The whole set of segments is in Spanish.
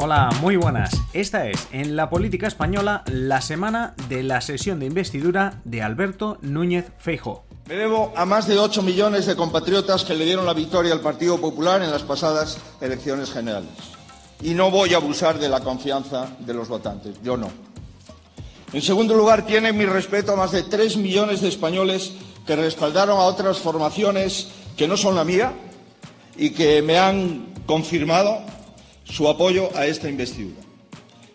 Hola, muy buenas. Esta es, en la política española, la semana de la sesión de investidura de Alberto Núñez Feijo. Me debo a más de 8 millones de compatriotas que le dieron la victoria al Partido Popular en las pasadas elecciones generales. Y no voy a abusar de la confianza de los votantes, yo no. En segundo lugar, tiene mi respeto a más de 3 millones de españoles que respaldaron a otras formaciones que no son la mía y que me han confirmado su apoyo a esta investidura.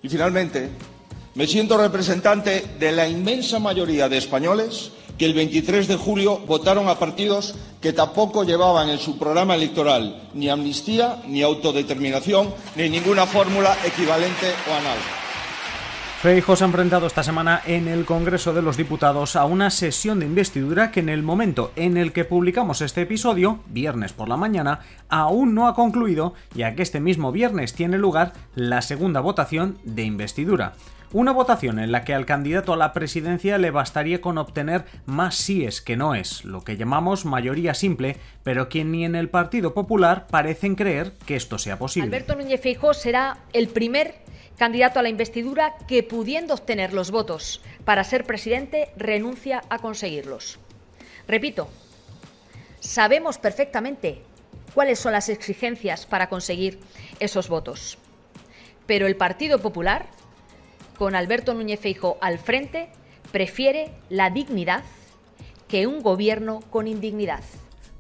Y finalmente, me siento representante de la inmensa mayoría de españoles que el 23 de julio votaron a partidos que tampoco llevaban en su programa electoral ni amnistía, ni autodeterminación, ni ninguna fórmula equivalente o análoga. Feijóo se ha enfrentado esta semana en el Congreso de los Diputados a una sesión de investidura que en el momento en el que publicamos este episodio, viernes por la mañana, aún no ha concluido, ya que este mismo viernes tiene lugar la segunda votación de investidura. Una votación en la que al candidato a la presidencia le bastaría con obtener más síes que no es, lo que llamamos mayoría simple, pero que ni en el Partido Popular parecen creer que esto sea posible. Alberto Núñez será el primer candidato a la investidura que pudiendo obtener los votos para ser presidente renuncia a conseguirlos. Repito, sabemos perfectamente cuáles son las exigencias para conseguir esos votos. Pero el Partido Popular, con Alberto Núñez Feijo al frente, prefiere la dignidad que un gobierno con indignidad.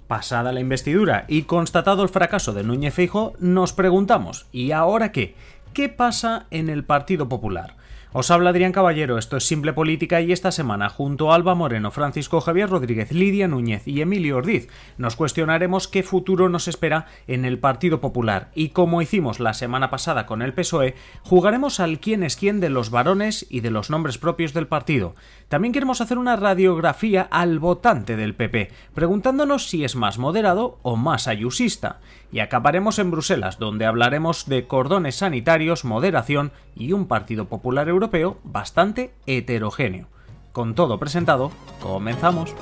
Pasada la investidura y constatado el fracaso de Núñez Feijo, nos preguntamos, ¿y ahora qué? ¿Qué pasa en el Partido Popular? Os habla Adrián Caballero, esto es Simple Política y esta semana, junto a Alba Moreno, Francisco Javier Rodríguez, Lidia Núñez y Emilio Ordiz, nos cuestionaremos qué futuro nos espera en el Partido Popular y como hicimos la semana pasada con el PSOE, jugaremos al quién es quién de los varones y de los nombres propios del partido. También queremos hacer una radiografía al votante del PP, preguntándonos si es más moderado o más ayusista. Y acabaremos en Bruselas, donde hablaremos de cordones sanitarios, moderación y un Partido Popular Europeo bastante heterogéneo. Con todo presentado, comenzamos.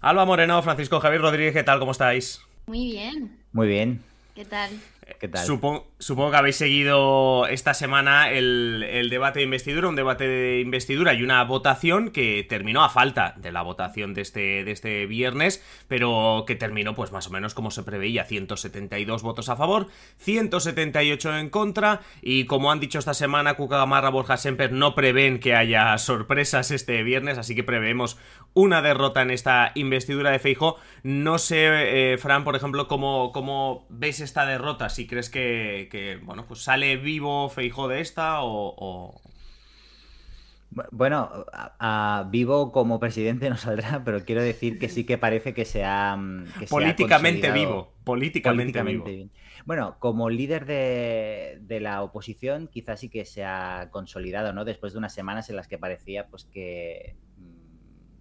Alba Moreno, Francisco Javier Rodríguez, ¿qué tal? ¿Cómo estáis? Muy bien. Muy bien. ¿Qué tal? ¿Qué tal? Supongo, supongo que habéis seguido esta semana el, debate de investidura, un debate de investidura y una votación que terminó a falta de la votación de este, de este viernes, pero que terminó pues más o menos como se preveía, 172 votos a favor, 178 en contra y como han dicho esta semana Cuca Gamarra, Borja Semper no prevén que haya sorpresas este viernes, así que preveemos una derrota en esta investidura de Feijo. No sé, eh, Fran, por ejemplo, cómo, cómo ves esta derrota, si crees que, bueno, pues sale vivo Feijo de esta o... Bueno, a, vivo como presidente no saldrá, pero quiero decir que sí que parece que sea... políticamente vivo, políticamente, vivo. Bueno, como líder de, de, la oposición, quizás sí que se ha consolidado, ¿no? Después de unas semanas en las que parecía pues que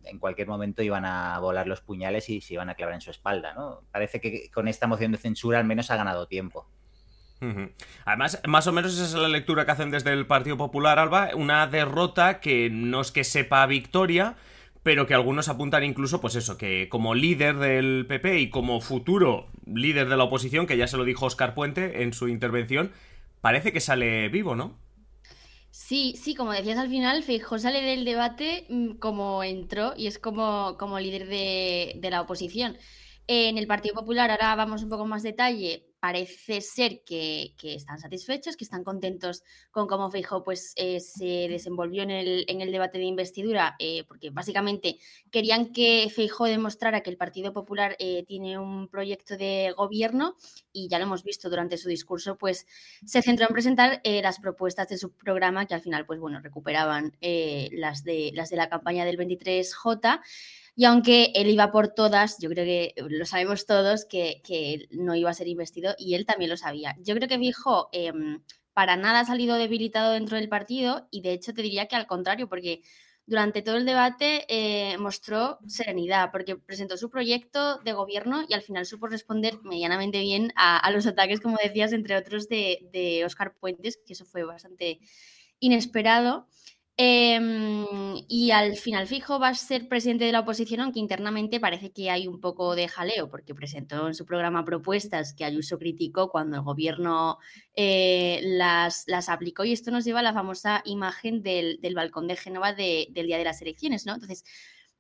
en cualquier momento iban a volar los puñales y se iban a clavar en su espalda, ¿no? Parece que con esta moción de censura al menos ha ganado tiempo. Además, más o menos esa es la lectura que hacen desde el Partido Popular, Alba, una derrota que no es que sepa victoria, pero que algunos apuntan incluso, pues eso, que como líder del PP y como futuro líder de la oposición, que ya se lo dijo Oscar Puente en su intervención, parece que sale vivo, ¿no? Sí, sí, como decías al final, Feijóo sale del debate mm, como entró y es como, como líder de, de la oposición. En el Partido Popular, ahora vamos un poco más detalle, parece ser que, están satisfechos, que están contentos con cómo Feijóo pues, eh, se desenvolvió en el, debate de investidura, eh, porque básicamente querían que Feijóo demostrara que el Partido Popular eh, tiene un proyecto de gobierno y ya lo hemos visto durante su discurso, pues se centró en presentar las propuestas de su programa que al final pues bueno, recuperaban las, de, las de la campaña del 23J. Y aunque él iba por todas, yo creo que lo sabemos todos que, no iba a ser investido y él también lo sabía. Yo creo que Vijo eh, para nada ha salido debilitado dentro del partido y de hecho te diría que al contrario, porque durante todo el debate eh, mostró serenidad, porque presentó su proyecto de gobierno y al final supo responder medianamente bien a, los ataques, como decías, entre otros de, de Oscar Puentes, que eso fue bastante inesperado. Em, y al final fijo va a ser presidente de la oposición, aunque internamente parece que hay un poco de jaleo, porque presentó en su programa propuestas que Ayuso criticó cuando el gobierno eh, las, las, aplicó. Y esto nos lleva a la famosa imagen del, balcón de Génova del día de las elecciones, ¿no? Entonces,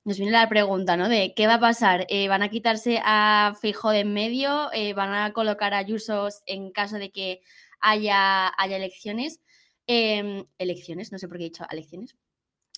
nos viene la pregunta, ¿no? De qué va a pasar. Eh, ¿Van a quitarse a Fijo de en medio? Eh, ¿Van a colocar a Ayuso en caso de que haya, haya elecciones? Em, elecciones, no sé por qué he dicho elecciones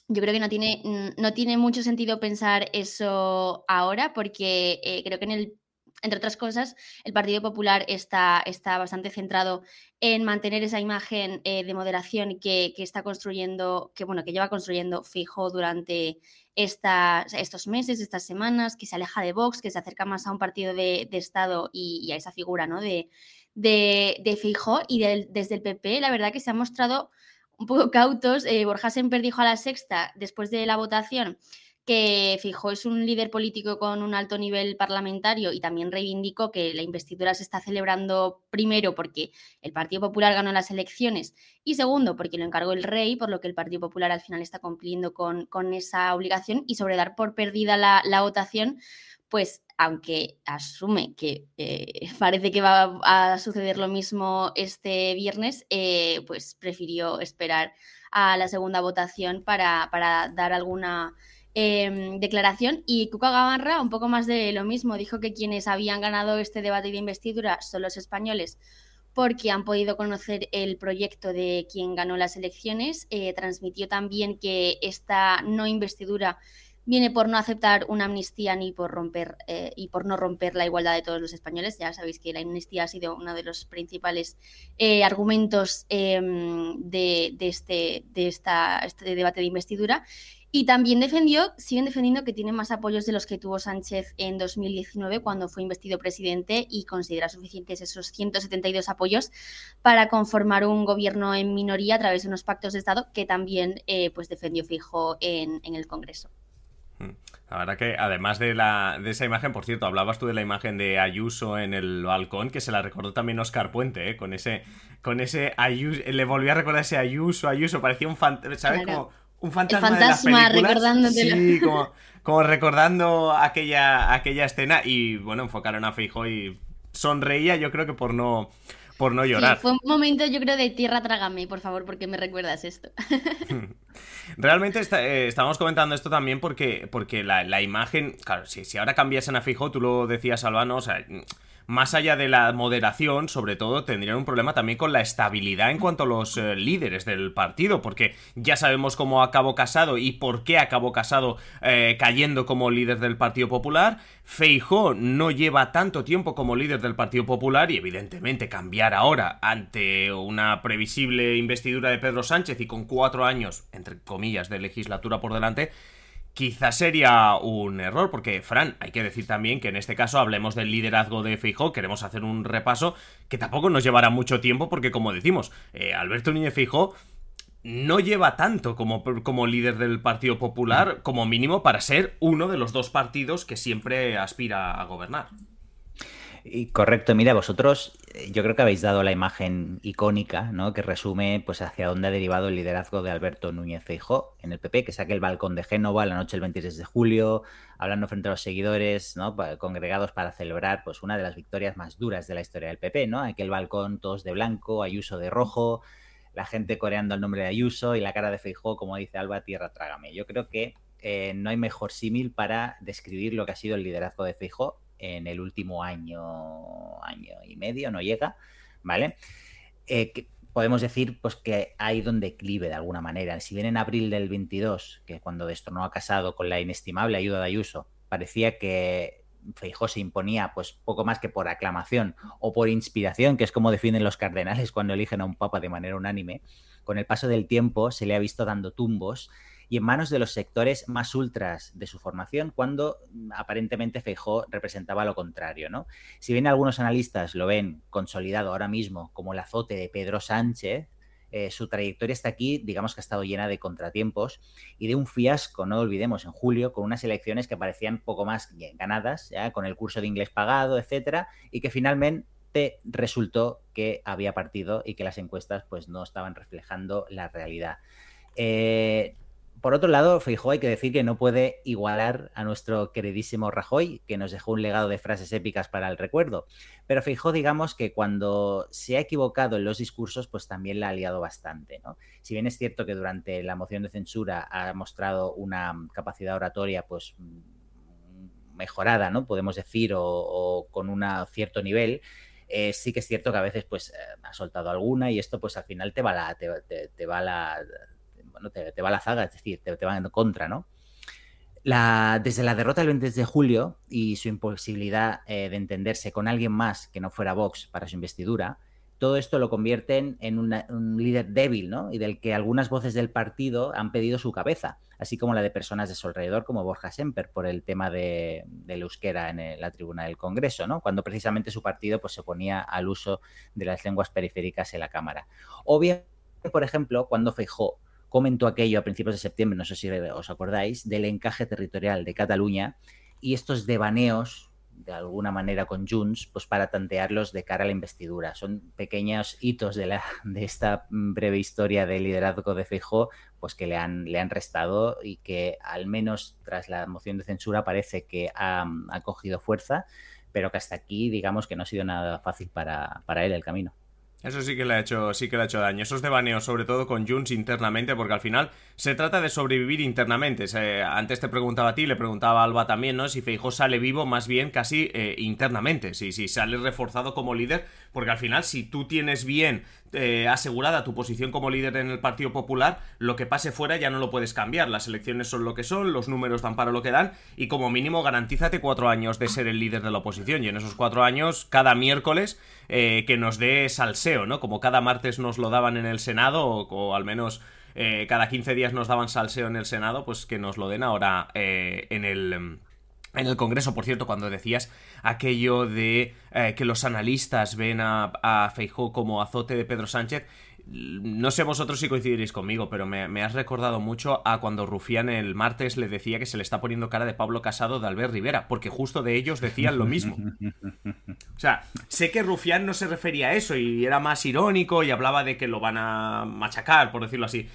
yo creo que no tiene, no tiene mucho sentido pensar eso ahora porque eh, creo que en el entre otras cosas, el Partido Popular está, está bastante centrado en mantener esa imagen eh, de moderación que, que, está construyendo, que bueno, que lleva construyendo fijo durante estos meses, estas semanas, que se aleja de Vox, que se acerca más a un partido de, de Estado y, a esa figura ¿no? de, de, de. Y desde el PP, la verdad que se ha mostrado un poco cautos. Eh, Borja Semper dijo a la sexta, después de la votación, que Fijó es un líder político con un alto nivel parlamentario y también reivindicó que la investidura se está celebrando primero porque el Partido Popular ganó las elecciones y segundo porque lo encargó el rey, por lo que el Partido Popular al final está cumpliendo con, con esa obligación y sobre dar por perdida la, la votación, pues aunque asume que eh, parece que va a suceder lo mismo este viernes, eh, pues prefirió esperar a la segunda votación para, dar alguna em, declaración. Y Cuca Gamarra, un poco más de lo mismo, dijo que quienes habían ganado este debate de investidura son los españoles porque han podido conocer el proyecto de quien ganó las elecciones. Eh, transmitió también que esta no investidura viene por no aceptar una amnistía ni por romper eh, y por no romper la igualdad de todos los españoles. Ya sabéis que la amnistía ha sido uno de los principales eh, argumentos em, de, este, de esta, este debate de investidura. Y también defendió, siguen defendiendo que tiene más apoyos de los que tuvo Sánchez en 2019 cuando fue investido presidente y considera suficientes esos 172 apoyos para conformar un gobierno en minoría a través de unos pactos de Estado que también eh, pues defendió fijo en el Congreso. Mm. La verdad que además de, la, de esa imagen, por cierto, hablabas tú de la imagen de Ayuso en el balcón, que se la recordó también Oscar Puente, ¿eh? con ese, con ese Ayuso, le volví a recordar ese Ayuso, Ayuso, parecía un, fantasma, ¿sabes? Como un fantasma, fantasma de las Sí, como, como, recordando aquella, aquella escena y bueno, enfocaron a Fijo y sonreía yo creo que por no por no llorar. fue un momento, yo creo, de tierra trágame, por favor, porque me recuerdas esto. Realmente eh, estábamos comentando esto también porque, porque la, imagen, claro, si, si ahora cambiasen a fijo, tú lo decías, Albano, o sea, más allá de la moderación, sobre todo, tendrían un problema también con la estabilidad en cuanto a los eh, líderes del partido, porque ya sabemos cómo acabó Casado y por qué acabó Casado eh, cayendo como líder del Partido Popular. Feijó no lleva tanto tiempo como líder del Partido Popular y evidentemente cambiar ahora ante una previsible investidura de Pedro Sánchez y con cuatro años, entre comillas, de legislatura por delante, quizás sería un error, porque, Fran, hay que decir también que en este caso hablemos del liderazgo de Feijó, queremos hacer un repaso que tampoco nos llevará mucho tiempo, porque como decimos, eh, Alberto Núñez Feijó no lleva tanto como, como líder del Partido Popular, como mínimo para ser uno de los dos partidos que siempre aspira a gobernar. Y correcto, mira, vosotros eh, yo creo que habéis dado la imagen icónica, ¿no? Que resume pues hacia dónde ha derivado el liderazgo de Alberto Núñez Feijó en el PP, que saque el balcón de Génova la noche del 26 de julio, hablando frente a los seguidores, ¿no? Congregados para celebrar pues una de las victorias más duras de la historia del PP, ¿no? Aquel balcón todos de blanco, Ayuso de rojo, la gente coreando el nombre de Ayuso y la cara de Feijó, como dice Alba, tierra trágame. Yo creo que eh, no hay mejor símil para describir lo que ha sido el liderazgo de Feijó en el último año, año y medio, no llega, ¿vale? Eh, podemos decir pues que ha ido en declive de alguna manera. Si bien en abril del 22, que cuando destronó a Casado con la inestimable ayuda de Ayuso, parecía que Feijó se imponía pues poco más que por aclamación o por inspiración, que es como definen los cardenales cuando eligen a un papa de manera unánime, con el paso del tiempo se le ha visto dando tumbos y en manos de los sectores más ultras de su formación, cuando mm, aparentemente Feijó representaba lo contrario. ¿no? Si bien algunos analistas lo ven consolidado ahora mismo como el azote de Pedro Sánchez, eh, su trayectoria está aquí, digamos que ha estado llena de contratiempos y de un fiasco, no olvidemos, en julio, con unas elecciones que parecían poco más ganadas, ¿ya? con el curso de inglés pagado, etcétera, y que finalmente resultó que había partido y que las encuestas pues no estaban reflejando la realidad. Eh, por otro lado, Feijóo hay que decir que no puede igualar a nuestro queridísimo Rajoy, que nos dejó un legado de frases épicas para el recuerdo. Pero Feijóo, digamos que cuando se ha equivocado en los discursos, pues también la ha liado bastante. ¿no? Si bien es cierto que durante la moción de censura ha mostrado una capacidad oratoria, pues mejorada, ¿no? Podemos decir, o, con un cierto nivel. Eh, sí que es cierto que a veces pues eh, ha soltado alguna y esto pues al final te va la, te va la te, va la zaga, es decir, te, va en contra, ¿no? La, desde la derrota del 20 de julio y su imposibilidad eh, de entenderse con alguien más que no fuera Vox para su investidura, todo esto lo convierten en un líder débil, ¿no? Y del que algunas voces del partido han pedido su cabeza, así como la de personas de su alrededor, como Borja Semper, por el tema de, del euskera en la tribuna del Congreso, ¿no? Cuando precisamente su partido pues, se oponía al uso de las lenguas periféricas en la Cámara. O bien, por ejemplo, cuando Feijó comentó aquello a principios de septiembre, no sé si os acordáis, del encaje territorial de Cataluña y estos devaneos, de alguna manera con Junts, pues para tantearlos de cara a la investidura. Son pequeños hitos de, la, de esta breve historia de liderazgo de Feijóo, pues que le han, le han restado y que al menos tras la moción de censura parece que ha, cogido fuerza, pero que hasta aquí digamos que no ha sido nada fácil para, para él el camino. Eso sí que le ha hecho, sí que le ha hecho daño. Esos devaneos, sobre todo con Junts internamente, porque al final se trata de sobrevivir internamente. antes te preguntaba a ti, le preguntaba a Alba también, ¿no? Si Feijó sale vivo más bien casi eh, internamente, si, si sale reforzado como líder, porque al final si tú tienes bien eh, asegurada tu posición como líder en el Partido Popular, lo que pase fuera ya no lo puedes cambiar. Las elecciones son lo que son, los números dan para lo que dan, y como mínimo garantízate cuatro años de ser el líder de la oposición. Y en esos cuatro años, cada miércoles, eh, que nos dé ¿no? Como cada martes nos lo daban en el Senado, o, al menos eh, cada 15 días nos daban salseo en el Senado, pues que nos lo den ahora en el en el Congreso, por cierto, cuando decías aquello de eh, que los analistas ven a, a Feijó como azote de Pedro Sánchez, no sé vosotros si coincidiréis conmigo, pero me, has recordado mucho a cuando Rufián el martes le decía que se le está poniendo cara de Pablo Casado de Albert Rivera, porque justo de ellos decían lo mismo. O sea, sé que Rufián no se refería a eso y era más irónico y hablaba de que lo van a machacar, por decirlo así.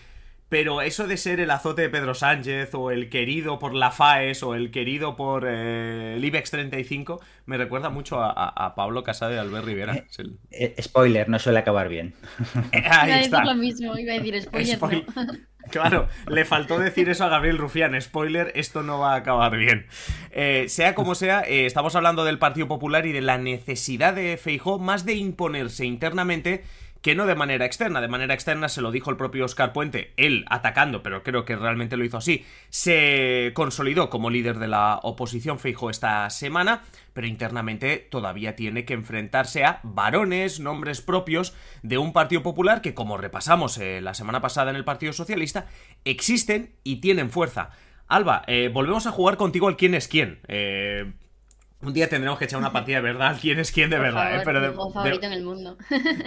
Pero eso de ser el azote de Pedro Sánchez o el querido por la FAES o el querido por eh, el IBEX 35 me recuerda mucho a, Pablo Casado y Albert Rivera. Eh, eh, spoiler, no suele acabar bien. Ahí está. lo mismo, iba a decir spoiler. Claro, le faltó decir eso a Gabriel Rufián. Spoiler, esto no va a acabar bien. sea como sea, estamos hablando del Partido Popular y de la necesidad de Feijó más de imponerse internamente que no de manera externa. De manera externa se lo dijo el propio Oscar Puente, él atacando, pero creo que realmente lo hizo así. Se consolidó como líder de la oposición Feijo esta semana, pero internamente todavía tiene que enfrentarse a varones, nombres propios de un Partido Popular que, como repasamos eh, la semana pasada en el Partido Socialista, existen y tienen fuerza. Alba, eh, volvemos a jugar contigo al quién es quién. Eh, un día tendremos que echar una partida de verdad, quién es quién de verdad, ¿eh? Pero de, favorito en el mundo.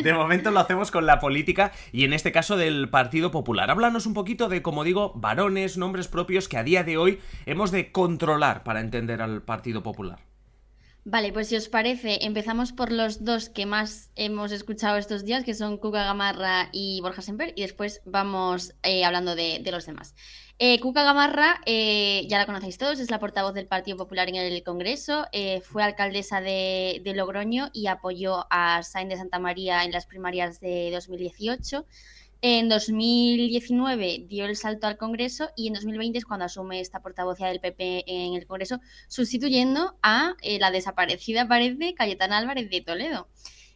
De momento lo hacemos con la política y en este caso del Partido Popular. Háblanos un poquito de, como digo, varones, nombres propios que a día de hoy hemos de controlar para entender al Partido Popular. Vale, pues si os parece, empezamos por los dos que más hemos escuchado estos días, que son Cuca Gamarra y Borja Semper, y después vamos eh, hablando de, los demás. Eh, Cuca Gamarra, eh, ya la conocéis todos, es la portavoz del Partido Popular en el Congreso, fue alcaldesa de, de, Logroño y apoyó a Sainz de Santa María en las primarias de 2018. En 2019 dio el salto al Congreso y en 2020 es cuando asume esta portavocía del PP en el Congreso, sustituyendo a eh, la desaparecida, parece, Cayetana Álvarez de Toledo.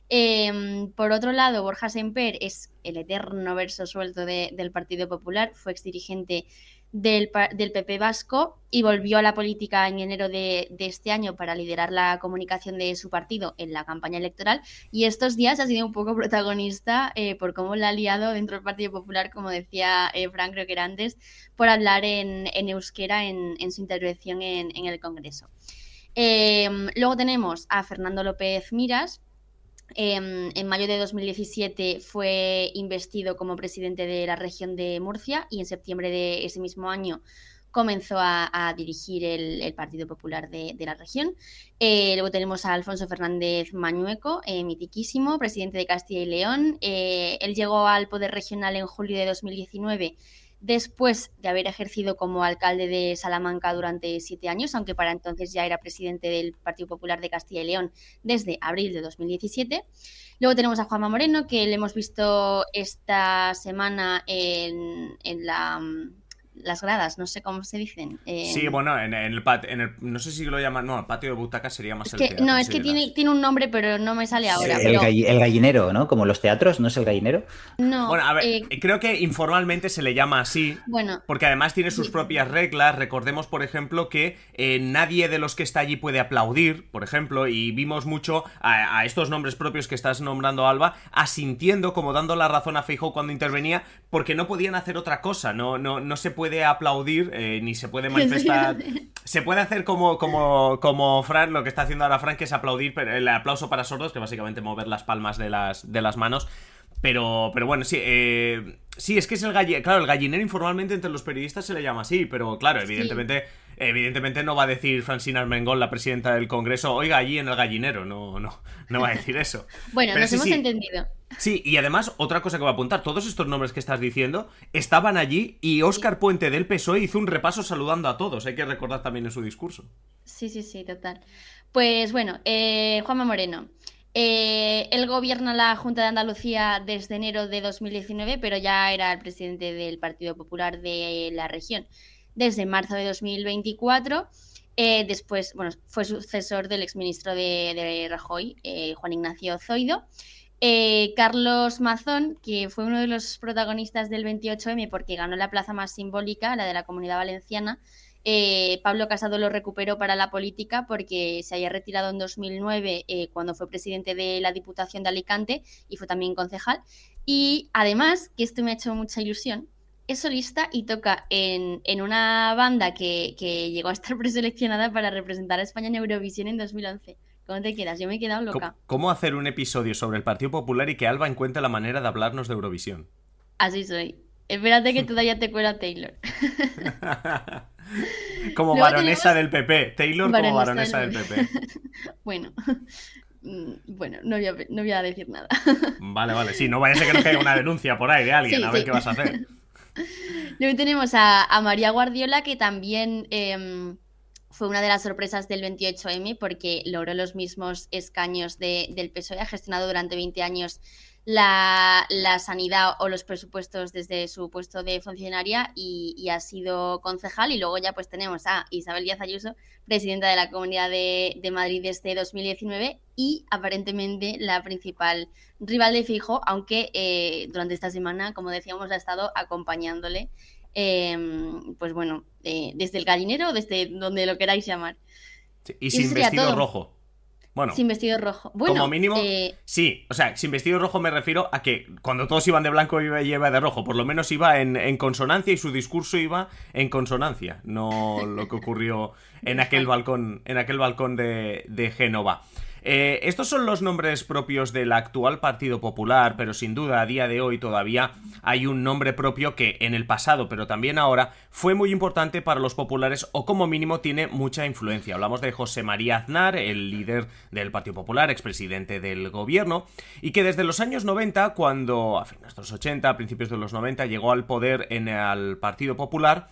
Em, por otro lado, Borja Semper es el eterno verso suelto del Partido Popular, fue exdirigente del, del, PP vasco y volvió a la política en enero de, este año para liderar la comunicación de su partido en la campaña electoral y estos días ha sido un poco protagonista eh, por cómo la ha liado dentro del Partido Popular, como decía eh, Frank, creo que era antes, por hablar en, euskera en, su intervención en, el Congreso. Em, luego tenemos a Fernando López Miras, Em, en mayo de 2017 fue investido como presidente de la región de Murcia y en septiembre de ese mismo año comenzó a, dirigir el, Partido Popular de, la región. Eh, luego tenemos a Alfonso Fernández Mañueco, eh, mitiquísimo, presidente de Castilla y León. Eh, él llegó al poder regional en julio de 2019 después de haber ejercido como alcalde de Salamanca durante siete años, aunque para entonces ya era presidente del Partido Popular de Castilla y León desde abril de 2017. Luego tenemos a Juanma Moreno, que le hemos visto esta semana en, en la las gradas, no sé cómo se dicen. Sí, bueno, en, el, en, el, no sé si lo llaman, no, el patio de butacas sería más el No, es que tiene, tiene, un nombre, pero no me sale ahora. El, gallinero, ¿no? Como los teatros, ¿no es el gallinero? No. Bueno, a ver, eh, creo que informalmente se le llama así. Bueno. Porque además tiene sus propias reglas. Recordemos, por ejemplo, que eh, nadie de los que está allí puede aplaudir, por ejemplo, y vimos mucho a, estos nombres propios que estás nombrando, Alba, asintiendo, como dando la razón a Feijóo cuando intervenía, porque no podían hacer otra cosa, no, no, no se puede puede aplaudir eh, ni se puede manifestar. se puede hacer como, como, como Fran, lo que está haciendo ahora Fran, que es aplaudir, el aplauso para sordos, que básicamente mover las palmas de las, de las manos. Pero, pero bueno, sí, eh, sí, es que es el gallinero. Claro, el gallinero informalmente entre los periodistas se le llama así, pero claro, evidentemente, evidentemente no va a decir Francina Armengol, la presidenta del Congreso, oiga, allí en el gallinero. No, no, no va a decir eso. bueno, nos hemos entendido. Sí, y además, otra cosa que voy a apuntar, todos estos nombres que estás diciendo estaban allí y Óscar Puente del PSOE hizo un repaso saludando a todos, hay que recordar también en su discurso. Sí, sí, sí, total. Pues bueno, eh, Juanma Moreno. Eh, él gobierna la Junta de Andalucía desde enero de 2019, pero ya era el presidente del Partido Popular de la región desde marzo de 2024. Eh, después, bueno, fue sucesor del exministro de, de Rajoy, eh, Juan Ignacio Zoido. Eh, Carlos Mazón, que fue uno de los protagonistas del 28M porque ganó la plaza más simbólica, la de la Comunidad Valenciana. Pablo Casado lo recuperó para la política porque se había retirado en 2009 eh, cuando fue presidente de la Diputación de Alicante y fue también concejal. Y además, que esto me ha hecho mucha ilusión, es solista y toca en, una banda que, que, llegó a estar preseleccionada para representar a España en Eurovisión en 2011. ¿Cómo te quedas? Yo me he quedado loca. ¿Cómo hacer un episodio sobre el Partido Popular y que Alba encuentre la manera de hablarnos de Eurovisión? Así soy. Espérate que todavía te cuela Taylor. como baronesa del PP. Taylor como baronesa del, PP. bueno. Mm, bueno, no voy, a, decir nada. Vale, vale, sí, no vaya a ser que nos caiga una denuncia por ahí de alguien, a ver qué vas a hacer. Luego tenemos a, María Guardiola, que también em, fue una de las sorpresas del 28M porque logró los mismos escaños del PSOE, ha gestionado durante 20 años la, sanidad o los presupuestos desde su puesto de funcionaria y, ha sido concejal. Y luego ya pues tenemos a Isabel Díaz Ayuso, presidenta de la Comunidad de, Madrid desde 2019 y aparentemente la principal rival de Fijo, aunque eh, durante esta semana, como decíamos, ha estado acompañándole Em, pues bueno, eh, desde el gallinero o desde donde lo queráis llamar. y, sin vestido rojo. Bueno, sin vestido rojo. Bueno, como mínimo, eh, sí. O sea, sin vestido rojo me refiero a que cuando todos iban de blanco iba, iba de rojo. Por lo menos iba en, consonancia y su discurso iba en consonancia. No lo que ocurrió en aquel balcón, en aquel balcón de, de Génova. Eh, estos son los nombres propios del actual Partido Popular, pero sin duda a día de hoy todavía hay un nombre propio que en el pasado, pero también ahora, fue muy importante para los populares o como mínimo tiene mucha influencia. Hablamos de José María Aznar, el líder del Partido Popular, expresidente del gobierno, y que desde los años 90, cuando a finales de los 80, a principios de los 90, llegó al poder en el Partido Popular,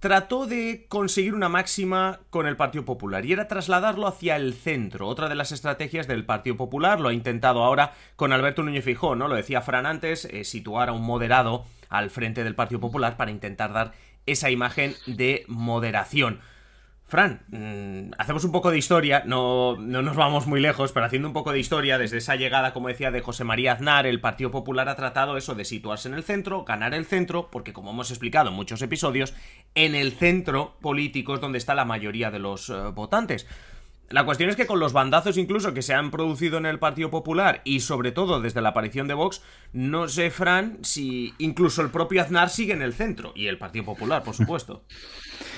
trató de conseguir una máxima con el Partido Popular y era trasladarlo hacia el centro. Otra de las estrategias del Partido Popular lo ha intentado ahora con Alberto Núñez Fijó, ¿no? Lo decía Fran antes, eh, situar a un moderado al frente del Partido Popular para intentar dar esa imagen de moderación. Fran, mm, hacemos un poco de historia, no, no, nos vamos muy lejos, pero haciendo un poco de historia, desde esa llegada, como decía, de José María Aznar, el Partido Popular ha tratado eso de situarse en el centro, ganar el centro, porque como hemos explicado en muchos episodios, en el centro político es donde está la mayoría de los eh, votantes. La cuestión es que con los bandazos incluso que se han producido en el Partido Popular y sobre todo desde la aparición de Vox, no sé, Fran, si incluso el propio Aznar sigue en el centro y el Partido Popular, por supuesto.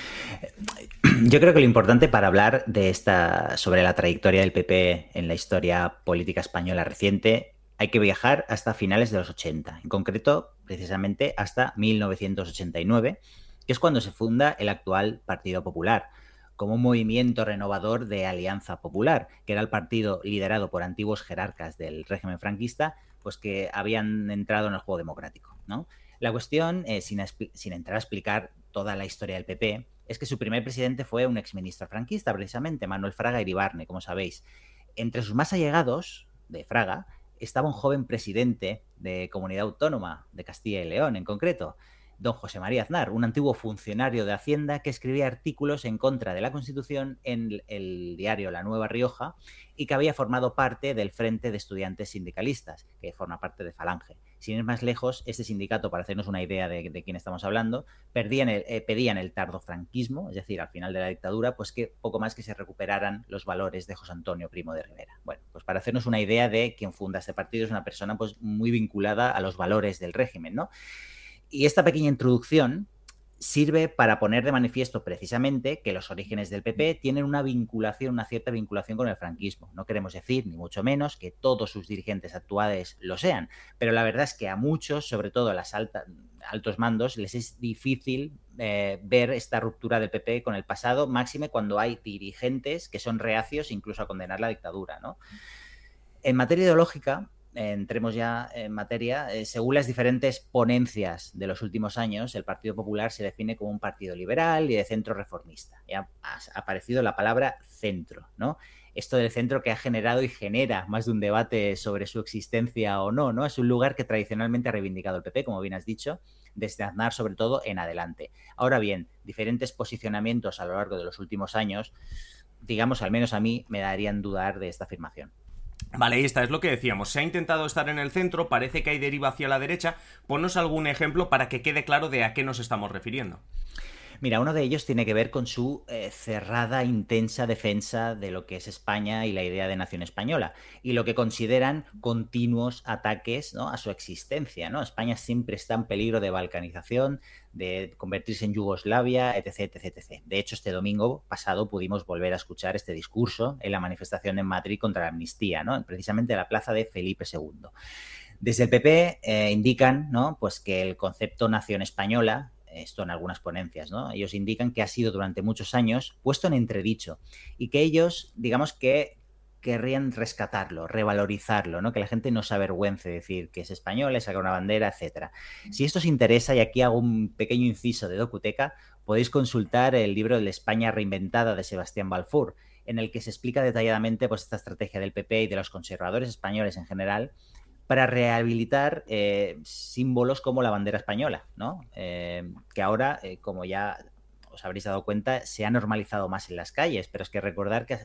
Yo creo que lo importante para hablar de esta sobre la trayectoria del PP en la historia política española reciente hay que viajar hasta finales de los 80, en concreto precisamente hasta 1989, que es cuando se funda el actual Partido Popular, como un movimiento renovador de Alianza Popular, que era el partido liderado por antiguos jerarcas del régimen franquista, pues que habían entrado en el juego democrático, ¿no? La cuestión, eh, sin, sin entrar a explicar toda la historia del PP, es que su primer presidente fue un exministro franquista, precisamente, Manuel Fraga Iribarne, como sabéis. Entre sus más allegados de Fraga estaba un joven presidente de comunidad autónoma de Castilla y León, en concreto, don José María Aznar, un antiguo funcionario de Hacienda que escribía artículos en contra de la Constitución en el diario La Nueva Rioja y que había formado parte del Frente de Estudiantes Sindicalistas, que forma parte de Falange. Sin ir más lejos, este sindicato, para hacernos una idea de, quién estamos hablando, perdían el, eh, pedían el tardofranquismo, es decir, al final de la dictadura, pues que poco más que se recuperaran los valores de José Antonio Primo de Rivera. Bueno, pues para hacernos una idea de quién funda este partido, es una persona pues muy vinculada a los valores del régimen, ¿no? Y esta pequeña introducción sirve para poner de manifiesto precisamente que los orígenes del PP tienen una vinculación, una cierta vinculación con el franquismo. No queremos decir, ni mucho menos, que todos sus dirigentes actuales lo sean, pero la verdad es que a muchos, sobre todo a los altos mandos, les es difícil eh, ver esta ruptura del PP con el pasado, máxime cuando hay dirigentes que son reacios incluso a condenar la dictadura. ¿no? En materia ideológica, entremos ya en materia, eh, según las diferentes ponencias de los últimos años, el Partido Popular se define como un partido liberal y de centro reformista. Ya ha aparecido la palabra centro, ¿no? Esto del centro que ha generado y genera más de un debate sobre su existencia o no, ¿no? Es un lugar que tradicionalmente ha reivindicado el PP, como bien has dicho, desde Aznar sobre todo en adelante. Ahora bien, diferentes posicionamientos a lo largo de los últimos años, digamos, al menos a mí, me darían dudar de esta afirmación. Vale, ahí está, es lo que decíamos. Se ha intentado estar en el centro, parece que hay deriva hacia la derecha. Ponnos algún ejemplo para que quede claro de a qué nos estamos refiriendo. Mira, uno de ellos tiene que ver con su eh, cerrada, intensa defensa de lo que es España y la idea de nación española, y lo que consideran continuos ataques ¿no? a su existencia. ¿no? España siempre está en peligro de balcanización, de convertirse en Yugoslavia, etc, etc, etc. De hecho, este domingo pasado pudimos volver a escuchar este discurso en la manifestación en Madrid contra la amnistía, ¿no? precisamente en la plaza de Felipe II. Desde el PP eh, indican ¿no? pues que el concepto nación española esto en algunas ponencias, ¿no? Ellos indican que ha sido durante muchos años puesto en entredicho y que ellos, digamos que querrían rescatarlo, revalorizarlo, ¿no? Que la gente no se avergüence de decir que es español, le saca una bandera, etcétera. Si esto os interesa, y aquí hago un pequeño inciso de Docuteca, podéis consultar el libro de España reinventada de Sebastián Balfour, en el que se explica detalladamente pues, esta estrategia del PP y de los conservadores españoles en general para rehabilitar eh, símbolos como la bandera española, ¿no? Eh, que ahora, eh, como ya os habréis dado cuenta, se ha normalizado más en las calles, pero es que recordar que,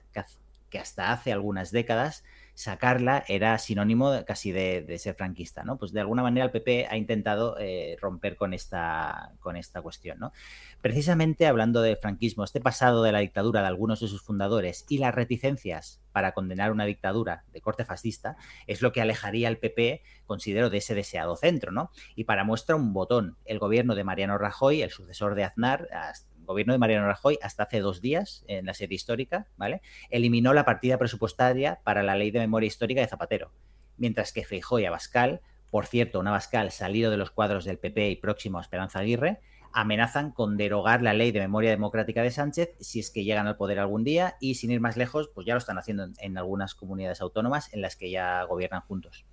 que hasta hace algunas décadas sacarla era sinónimo casi de, ser franquista, ¿no? Pues de alguna manera el PP ha intentado eh, romper con esta, con esta cuestión, ¿no? Precisamente hablando de franquismo, este pasado de la dictadura de algunos de sus fundadores y las reticencias para condenar una dictadura de corte fascista es lo que alejaría al PP, considero, de ese deseado centro, ¿no? Y para muestra un botón, el gobierno de Mariano Rajoy, el sucesor de Aznar, gobierno de Mariano Rajoy hasta hace dos días en la serie histórica, ¿vale? Eliminó la partida presupuestaria para la ley de memoria histórica de Zapatero, mientras que Feijóo y Abascal, por cierto, un Abascal salido de los cuadros del PP y próximo a Esperanza Aguirre, amenazan con derogar la ley de memoria democrática de Sánchez si es que llegan al poder algún día y sin ir más lejos, pues ya lo están haciendo en algunas comunidades autónomas en las que ya gobiernan juntos.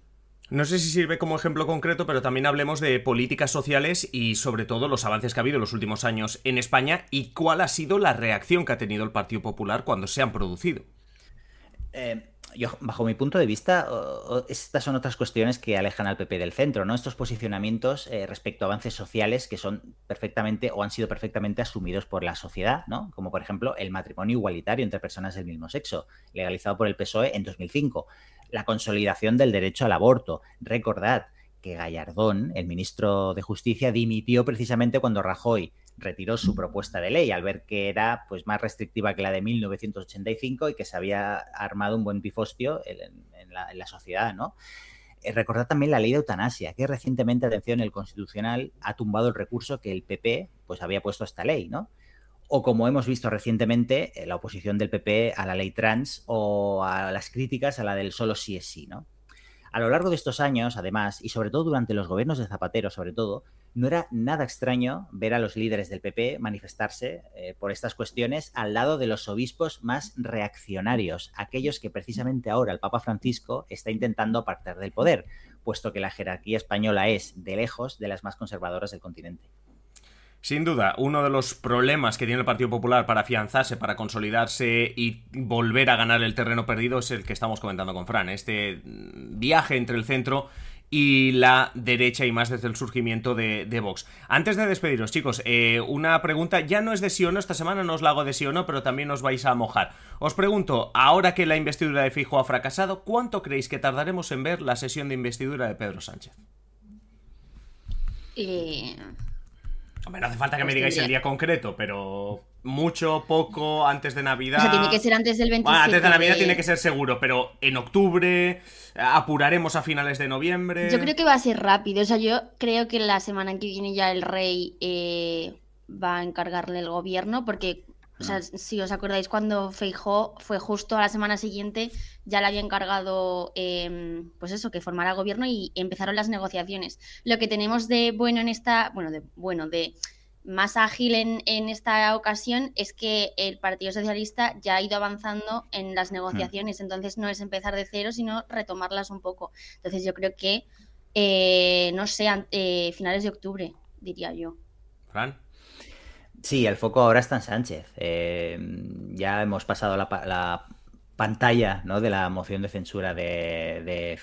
No sé si sirve como ejemplo concreto, pero también hablemos de políticas sociales y sobre todo los avances que ha habido en los últimos años en España y cuál ha sido la reacción que ha tenido el Partido Popular cuando se han producido. Eh, yo, bajo mi punto de vista, estas son otras cuestiones que alejan al PP del centro, ¿no? Estos posicionamientos eh, respecto a avances sociales que son perfectamente o han sido perfectamente asumidos por la sociedad, ¿no? Como por ejemplo el matrimonio igualitario entre personas del mismo sexo, legalizado por el PSOE en 2005 la consolidación del derecho al aborto. Recordad que Gallardón, el ministro de Justicia, dimitió precisamente cuando Rajoy retiró su propuesta de ley al ver que era pues más restrictiva que la de 1985 y que se había armado un buen pifostio en, la, sociedad, ¿no? Eh, recordad también la ley de eutanasia, que recientemente, atención, el Constitucional ha tumbado el recurso que el PP pues había puesto a esta ley, ¿no? O como hemos visto recientemente, eh, la oposición del PP a la ley trans o a las críticas a la del solo sí es sí, ¿no? A lo largo de estos años, además, y sobre todo durante los gobiernos de Zapatero, sobre todo, no era nada extraño ver a los líderes del PP manifestarse eh, por estas cuestiones al lado de los obispos más reaccionarios, aquellos que precisamente ahora el Papa Francisco está intentando apartar del poder, puesto que la jerarquía española es, de lejos, de las más conservadoras del continente. Sin duda, uno de los problemas que tiene el Partido Popular para afianzarse, para consolidarse y volver a ganar el terreno perdido es el que estamos comentando con Fran. Este viaje entre el centro y la derecha y más desde el surgimiento de, Vox. Antes de despediros, chicos, eh, una pregunta, ya no es de sí o no, esta semana no os la hago de sí o no, pero también os vais a mojar. Os pregunto, ahora que la investidura de Fijo ha fracasado, ¿cuánto creéis que tardaremos en ver la sesión de investidura de Pedro Sánchez? Eh... Hombre, no hace falta que me pues digáis el día concreto, pero mucho, poco, antes de Navidad. O sea, tiene que ser antes del 27. antes de Navidad tiene que ser seguro, pero en octubre apuraremos a finales de noviembre. Yo creo que va a ser rápido. O sea, yo creo que la semana que viene ya el rey eh, va a encargarle el gobierno, porque, o sea, si os acordáis, cuando Feijó fue justo a la semana siguiente, ya le había encargado, em, pues eso, que formara gobierno y empezaron las negociaciones. Lo que tenemos de bueno en esta, bueno, de bueno, de más ágil en, en, esta ocasión es que el Partido Socialista ya ha ido avanzando en las negociaciones, entonces no es empezar de cero, sino retomarlas un poco. Entonces yo creo que, eh, no sé, eh, finales de octubre, diría yo. Fran. Sí, el foco ahora está en Sánchez. Eh, ya hemos pasado la, la pantalla ¿no? de la moción de censura de, de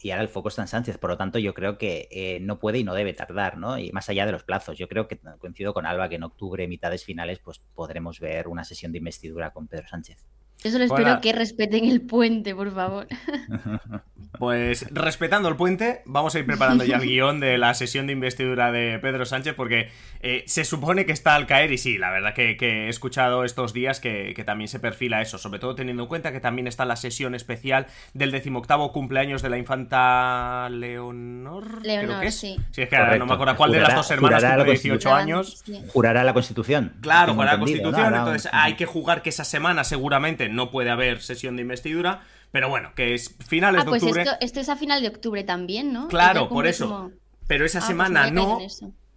y ahora el foco está en Sánchez. Por lo tanto, yo creo que eh, no puede y no debe tardar, ¿no? Y más allá de los plazos, yo creo que coincido con Alba que en octubre, mitades finales, pues podremos ver una sesión de investidura con Pedro Sánchez. Yo solo espero que respeten el puente, por favor. Pues respetando el puente, vamos a ir preparando ya el guion de la sesión de investidura de Pedro Sánchez, porque eh, se supone que está al caer, y sí, la verdad que, he escuchado estos días que, también se perfila eso, sobre todo teniendo en cuenta que también está la sesión especial del decimoctavo cumpleaños de la infanta Leonor. Leonor, que sí. Sí, es que ahora no me acuerdo cuál de las dos hermanas cumple 18 años. Jurará la Constitución. Claro, jurará la Constitución, entonces hay que jugar que esa semana seguramente no puede haber sesión de investidura, pero bueno, que es finales ah, pues de octubre. Esto, esto, es a final de octubre también, ¿no? Claro, por eso. Pero esa ah, pues semana no,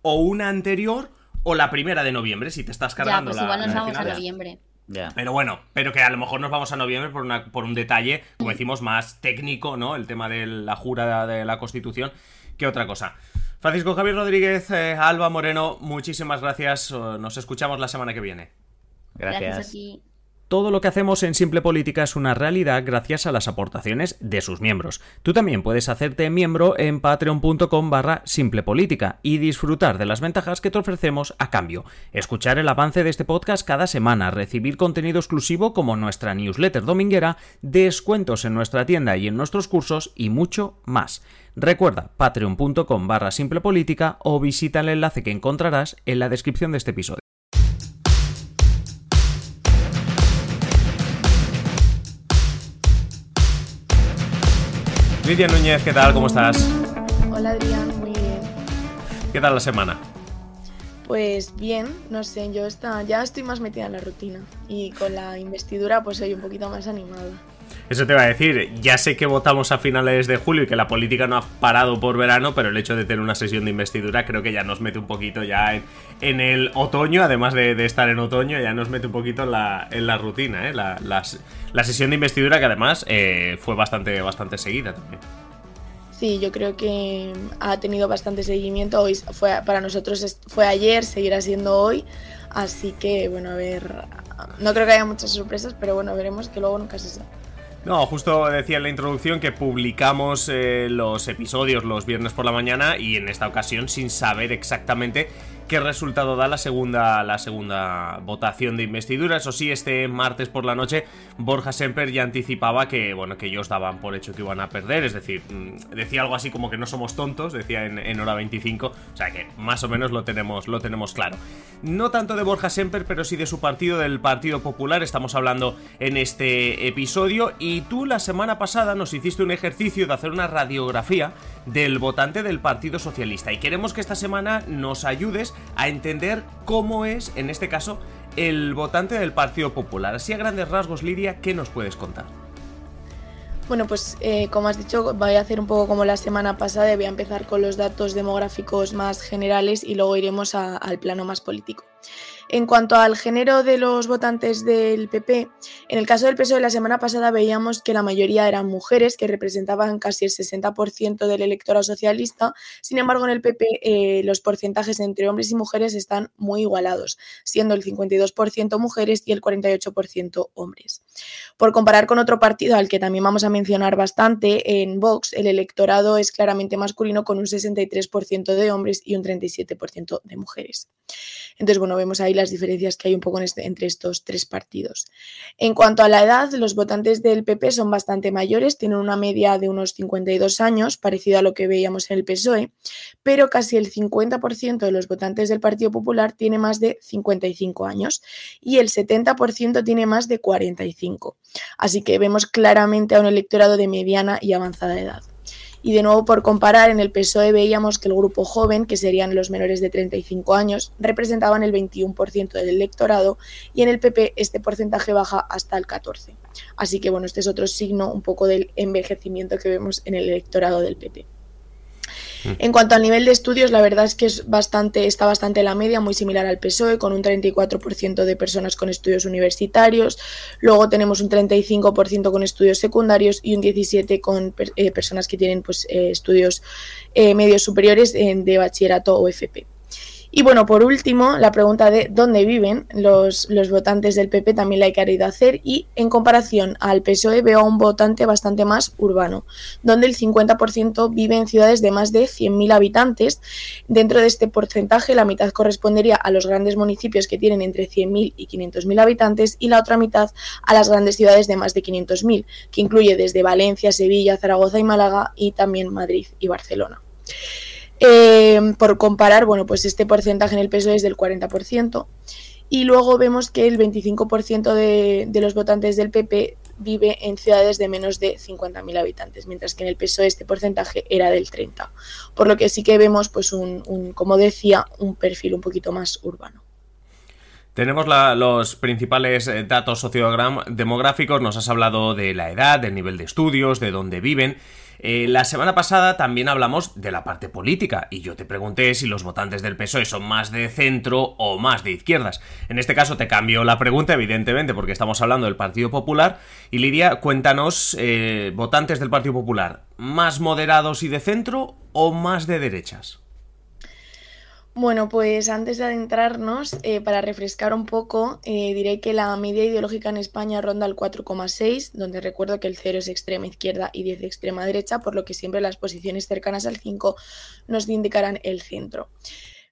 o una anterior, o la primera de noviembre, si te estás cargando ya, pues la. Igual nos vamos a noviembre. Pero bueno, pero que a lo mejor nos vamos a noviembre por, una, por un detalle, como decimos, más técnico, ¿no? El tema de la jura de la Constitución, que otra cosa. Francisco Javier Rodríguez, eh, Alba Moreno, muchísimas gracias. Nos escuchamos la semana que viene. Gracias. gracias a ti. Todo lo que hacemos en Simple Política es una realidad gracias a las aportaciones de sus miembros. Tú también puedes hacerte miembro en patreon.com barra simplepolítica y disfrutar de las ventajas que te ofrecemos a cambio. Escuchar el avance de este podcast cada semana, recibir contenido exclusivo como nuestra newsletter dominguera, descuentos en nuestra tienda y en nuestros cursos y mucho más. Recuerda patreon.com barra simplepolítica o visita el enlace que encontrarás en la descripción de este episodio. Lidia Núñez, ¿qué tal? ¿Cómo estás? Hola Adrián, muy bien. ¿Qué tal la semana? Pues bien, no sé, yo está, ya estoy más metida en la rutina y con la investidura pues soy un poquito más animada. Eso te iba a decir, ya sé que votamos a finales de julio y que la política no ha parado por verano, pero el hecho de tener una sesión de investidura creo que ya nos mete un poquito ya en, el otoño, además de, estar en otoño, ya nos mete un poquito en la, en la rutina, ¿eh? la, la, sesión de investidura que además eh, fue bastante, bastante seguida también. Sí, yo creo que ha tenido bastante seguimiento. Hoy fue para nosotros fue ayer, seguirá siendo hoy. Así que bueno, a ver, no creo que haya muchas sorpresas, pero bueno, veremos que luego nunca se sabe. No, justo decía en la introducción que publicamos eh, los episodios los viernes por la mañana y en esta ocasión sin saber exactamente qué resultado da la segunda, la segunda votación de investidura. Eso sí, este martes por la noche Borja Semper ya anticipaba que, bueno, que ellos daban por hecho que iban a perder. Es decir, mm, decía algo así como que no somos tontos, decía en, hora 25. O sea que más o menos lo tenemos, lo tenemos claro. No tanto de Borja Semper, pero sí de su partido, del Partido Popular. Estamos hablando en este episodio. Y tú la semana pasada nos hiciste un ejercicio de hacer una radiografía del votante del Partido Socialista. Y queremos que esta semana nos ayudes a entender cómo es, en este caso, el votante del Partido Popular. Así a grandes rasgos, Lidia, ¿qué nos puedes contar? Bueno, pues eh, como has dicho, voy a hacer un poco como la semana pasada voy a empezar con los datos demográficos más generales y luego iremos al plano más político. En cuanto al género de los votantes del PP, en el caso del PSOE la semana pasada veíamos que la mayoría eran mujeres, que representaban casi el 60% del electorado socialista. Sin embargo, en el PP eh, los porcentajes entre hombres y mujeres están muy igualados, siendo el 52% mujeres y el 48% hombres. Por comparar con otro partido al que también vamos a mencionar bastante, en Vox el electorado es claramente masculino con un 63% de hombres y un 37% de mujeres. Entonces, bueno, vemos ahí las diferencias que hay un poco este, entre estos tres partidos. En cuanto a la edad, los votantes del PP son bastante mayores, tienen una media de unos 52 años, parecido a lo que veíamos en el PSOE, pero casi el 50% de los votantes del Partido Popular tiene más de 55 años y el 70% tiene más de 45. Así que vemos claramente a un electorado de mediana y avanzada edad. Y de nuevo, por comparar, en el PSOE veíamos que el grupo joven, que serían los menores de 35 años, representaban el 21% del electorado y en el PP este porcentaje baja hasta el 14%. Así que bueno, este es otro signo un poco del envejecimiento que vemos en el electorado del PP. Mm. En cuanto al nivel de estudios, la verdad es que es bastante, está bastante la media, muy similar al PSOE, con un 34% de personas con estudios universitarios. Luego tenemos un 35% con estudios secundarios y un 17% con eh, personas que tienen pues, eh, estudios eh, medios superiores de bachillerato o FP. Y bueno, por último, la pregunta de dónde viven los, votantes del PP también la he querido hacer y en comparación al PSOE veo a un votante bastante más urbano, donde el 50% vive en ciudades de más de 100.000 habitantes. Dentro de este porcentaje, la mitad correspondería a los grandes municipios que tienen entre 100.000 y 500.000 habitantes y la otra mitad a las grandes ciudades de más de 500.000, que incluye desde Valencia, Sevilla, Zaragoza y Málaga y también Madrid y Barcelona. Em, por comparar, bueno, pues este porcentaje en el peso es del 40%. Y luego vemos que el 25% de, de, los votantes del PP vive en ciudades de menos de 50.000 habitantes, mientras que en el PSOE este porcentaje era del 30%. Por lo que sí que vemos, pues un, un como decía, un perfil un poquito más urbano. Tenemos los principales eh, datos sociodemográficos, nos has hablado de la edad, del nivel de estudios, de dónde viven. Eh, la semana pasada también hablamos de la parte política y yo te pregunté si los votantes del PSOE son más de centro o más de izquierdas. En este caso te cambio la pregunta, evidentemente, porque estamos hablando del Partido Popular. Y Lidia, cuéntanos, eh, votantes del Partido Popular, ¿más moderados y de centro o más de derechas? Bueno, pues antes de adentrarnos, eh, para refrescar un poco, eh, diré que la media ideológica en España ronda el 4,6, donde recuerdo que el 0 es extrema izquierda y 10 extrema derecha, por lo que siempre las posiciones cercanas al 5 nos indicarán el centro.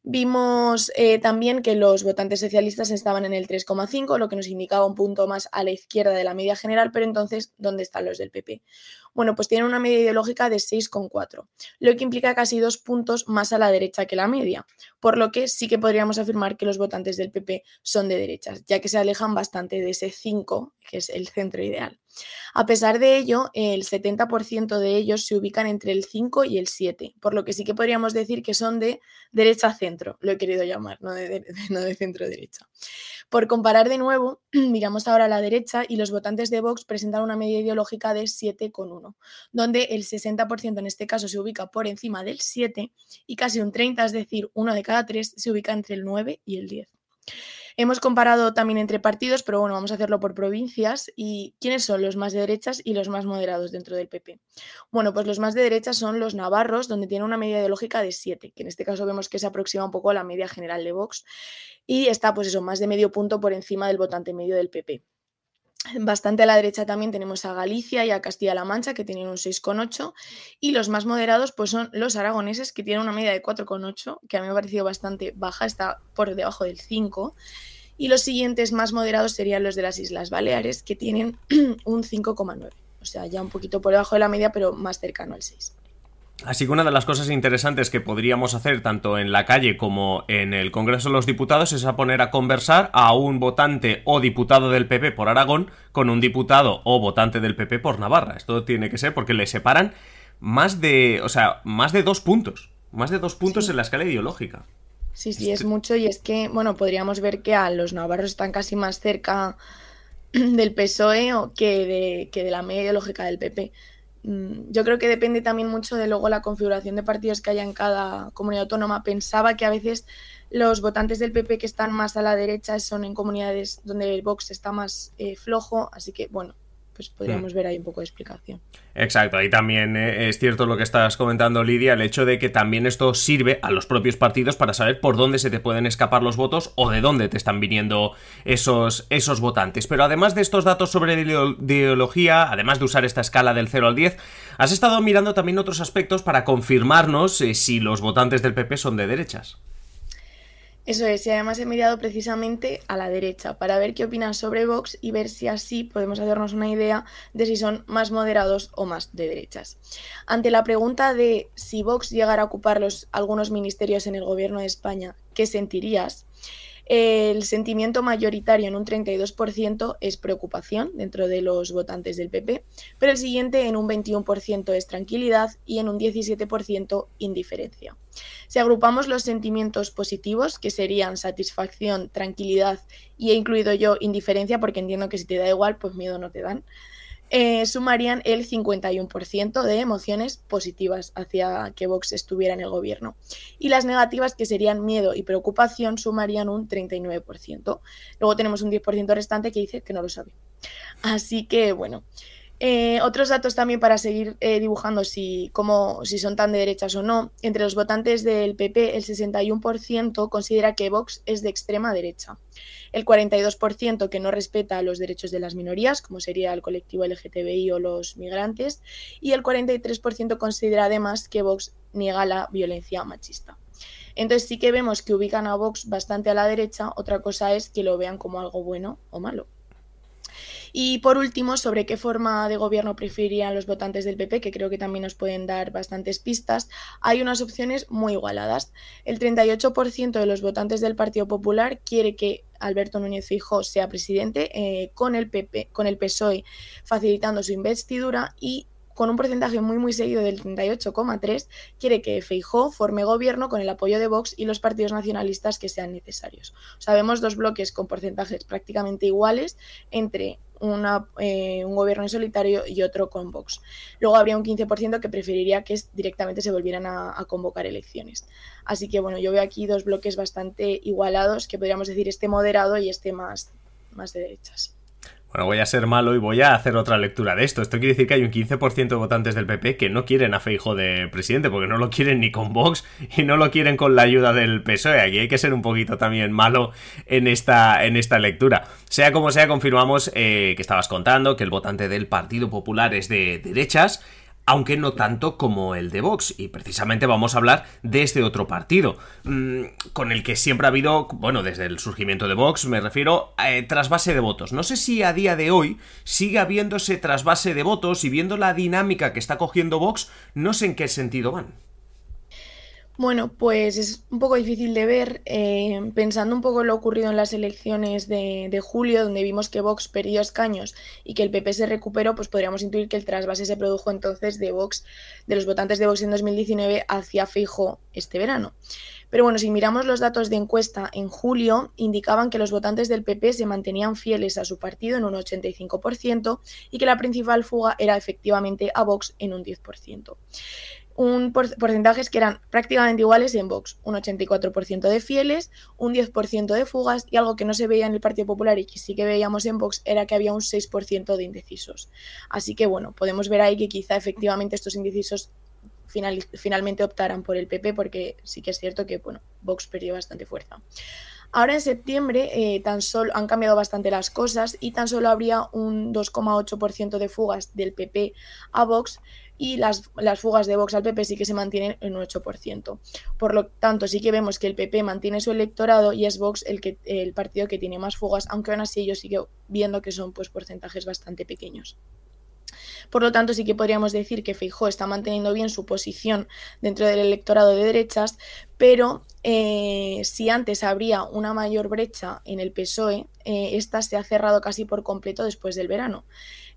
Vimos eh, también que los votantes socialistas estaban en el 3,5, lo que nos indicaba un punto más a la izquierda de la media general, pero entonces, ¿dónde están los del PP? Bueno, pues tienen una media ideológica de 6,4, lo que implica casi dos puntos más a la derecha que la media, por lo que sí que podríamos afirmar que los votantes del PP son de derechas, ya que se alejan bastante de ese 5, que es el centro ideal. A pesar de ello, el 70% de ellos se ubican entre el 5 y el 7, por lo que sí que podríamos decir que son de derecha-centro, lo he querido llamar, no de, no de centro-derecha. Por comparar de nuevo, miramos ahora a la derecha y los votantes de Vox presentan una media ideológica de 7,1, donde el 60% en este caso se ubica por encima del 7 y casi un 30, es decir, uno de cada tres, se ubica entre el 9 y el 10. Hemos comparado también entre partidos, pero bueno, vamos a hacerlo por provincias. ¿Y quiénes son los más de derechas y los más moderados dentro del PP? Bueno, pues los más de derechas son los navarros, donde tiene una media ideológica de 7, que en este caso vemos que se aproxima un poco a la media general de Vox. Y está, pues eso, más de medio punto por encima del votante medio del PP. Bastante a la derecha también tenemos a Galicia y a Castilla-La Mancha, que tienen un 6,8. Y los más moderados pues son los aragoneses, que tienen una media de 4,8, que a mí me ha parecido bastante baja, está por debajo del 5. Y los siguientes más moderados serían los de las Islas Baleares, que tienen un 5,9. O sea, ya un poquito por debajo de la media, pero más cercano al 6. Así que una de las cosas interesantes que podríamos hacer tanto en la calle como en el Congreso de los Diputados es a poner a conversar a un votante o diputado del PP por Aragón con un diputado o votante del PP por Navarra. Esto tiene que ser porque le separan más de, o sea, más de dos puntos, más de dos puntos en la escala ideológica. Sí, sí, es mucho y es que, bueno, podríamos ver que a los navarros están casi más cerca del PSOE que de, que de la media ideológica del PP. Mm, yo creo que depende también mucho de luego la configuración de partidos que haya en cada comunidad autónoma. Pensaba que a veces los votantes del PP que están más a la derecha son en comunidades donde el Vox está más eh, flojo, así que bueno, pues podríamos hmm. ver ahí un poco de explicación. Exacto, ahí también eh, es cierto lo que estás comentando, Lidia, el hecho de que también esto sirve a los propios partidos para saber por dónde se te pueden escapar los votos o de dónde te están viniendo esos, esos votantes. Pero además de estos datos sobre ideología, además de usar esta escala del 0 al 10, has estado mirando también otros aspectos para confirmarnos eh, si los votantes del PP son de derechas. Eso es, y además he mirado precisamente a la derecha para ver qué opinan sobre Vox y ver si así podemos hacernos una idea de si son más moderados o más de derechas. Ante la pregunta de si Vox llegara a ocupar algunos ministerios en el gobierno de España, ¿qué sentirías? El sentimiento mayoritario en un 32% es preocupación dentro de los votantes del PP, pero el siguiente en un 21% es tranquilidad y en un 17% indiferencia. Si agrupamos los sentimientos positivos, que serían satisfacción, tranquilidad y he incluido yo indiferencia, porque entiendo que si te da igual, pues miedo no te dan, eh, sumarían el 51% de emociones positivas hacia que Vox estuviera en el gobierno. Y las negativas, que serían miedo y preocupación, sumarían un 39%. Luego tenemos un 10% restante que dice que no lo sabe. Así que, bueno. Eh, otros datos también para seguir eh, dibujando si, si son tan de derechas o no. Entre los votantes del PP, el 61% considera que Vox es de extrema derecha. El 42% que no respeta los derechos de las minorías, como sería el colectivo LGTBI o los migrantes. Y el 43% considera además que Vox niega la violencia machista. Entonces sí que vemos que ubican a Vox bastante a la derecha. Otra cosa es que lo vean como algo bueno o malo. Y por último, sobre qué forma de gobierno preferirían los votantes del PP, que creo que también nos pueden dar bastantes pistas, hay unas opciones muy igualadas. El 38% de los votantes del Partido Popular quiere que Alberto Núñez Feijóo sea presidente, eh, con el PP, con el PSOE facilitando su investidura y con un porcentaje muy muy seguido del 38,3, quiere que Feijó forme gobierno con el apoyo de Vox y los partidos nacionalistas que sean necesarios. Sabemos dos bloques con porcentajes prácticamente iguales entre eh, un gobierno en solitario y otro con Vox. Luego habría un 15% que preferiría que directamente se volvieran a, a, convocar elecciones. Así que bueno, yo veo aquí dos bloques bastante igualados, que podríamos decir este moderado y este más, más de derechas. Bueno, voy a ser malo y voy a hacer otra lectura de esto. Esto quiere decir que hay un 15% de votantes del PP que no quieren a Feijo de presidente, porque no lo quieren ni con Vox y no lo quieren con la ayuda del PSOE. Aquí hay que ser un poquito también malo en esta, en esta lectura. Sea como sea, confirmamos eh, que estabas contando que el votante del Partido Popular es de derechas aunque no tanto como el de Vox. Y precisamente vamos a hablar de este otro partido, mm, con el que siempre ha habido, bueno, desde el surgimiento de Vox, me refiero, eh, trasvase de votos. No sé si a día de hoy sigue habiéndose trasvase de votos y viendo la dinámica que está cogiendo Vox, no sé en qué sentido van. Bueno, pues es un poco difícil de ver. Eh, pensando un poco en lo ocurrido en las elecciones de, julio, donde vimos que Vox perdió escaños y que el PP se recuperó, pues podríamos intuir que el trasvase se produjo entonces de Vox, de los votantes de Vox en 2019 hacia Fijo este verano. Pero bueno, si miramos los datos de encuesta en julio, indicaban que los votantes del PP se mantenían fieles a su partido en un 85% y que la principal fuga era efectivamente a Vox en un 10% un porcentajes que eran prácticamente iguales en Vox, un 84% de fieles, un 10% de fugas y algo que no se veía en el Partido Popular y que sí que veíamos en Vox era que había un 6% de indecisos. Así que bueno, podemos ver ahí que quizá efectivamente estos indecisos finalmente optaran por el PP porque sí que es cierto que bueno, Vox perdió bastante fuerza. Ahora en septiembre eh, tan solo han cambiado bastante las cosas y tan solo habría un 2,8% de fugas del PP a Vox y las, las, fugas de Vox al PP sí que se mantienen en un 8%. Por lo tanto, sí que vemos que el PP mantiene su electorado y es Vox el, que, el partido que tiene más fugas, aunque aún así yo sigo viendo que son pues, porcentajes bastante pequeños. Por lo tanto, sí que podríamos decir que Feijó está manteniendo bien su posición dentro del electorado de derechas, pero eh, si antes habría una mayor brecha en el PSOE, eh, esta se ha cerrado casi por completo después del verano.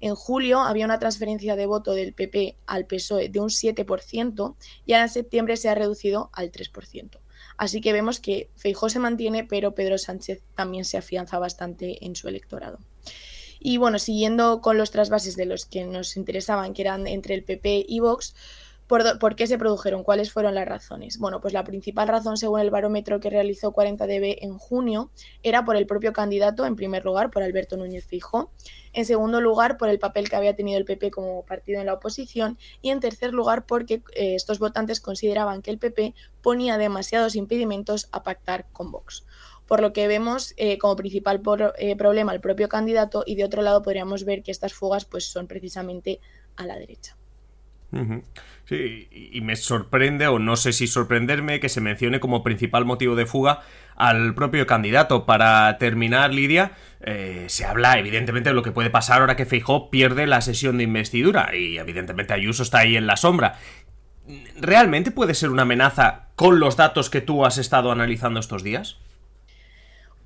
En julio había una transferencia de voto del PP al PSOE de un 7% y ahora en septiembre se ha reducido al 3%. Así que vemos que Feijó se mantiene, pero Pedro Sánchez también se afianza bastante en su electorado. Y bueno, siguiendo con los trasvases de los que nos interesaban, que eran entre el PP y Vox, ¿Por, qué se produjeron? ¿Cuáles fueron las razones? Bueno, pues la principal razón, según el barómetro que realizó 40DB en junio, era por el propio candidato, en primer lugar, por Alberto Núñez Fijo, en segundo lugar, por el papel que había tenido el PP como partido en la oposición, y en tercer lugar, porque eh, estos votantes consideraban que el PP ponía demasiados impedimentos a pactar con Vox por lo que vemos eh, como principal eh, problema el propio candidato y de otro lado podríamos ver que estas fugas pues, son precisamente a la derecha. Sí, y me sorprende, o no sé si sorprenderme, que se mencione como principal motivo de fuga al propio candidato. Para terminar, Lidia, eh, se habla evidentemente de lo que puede pasar ahora que Feijó pierde la sesión de investidura y evidentemente Ayuso está ahí en la sombra. ¿Realmente puede ser una amenaza con los datos que tú has estado analizando estos días?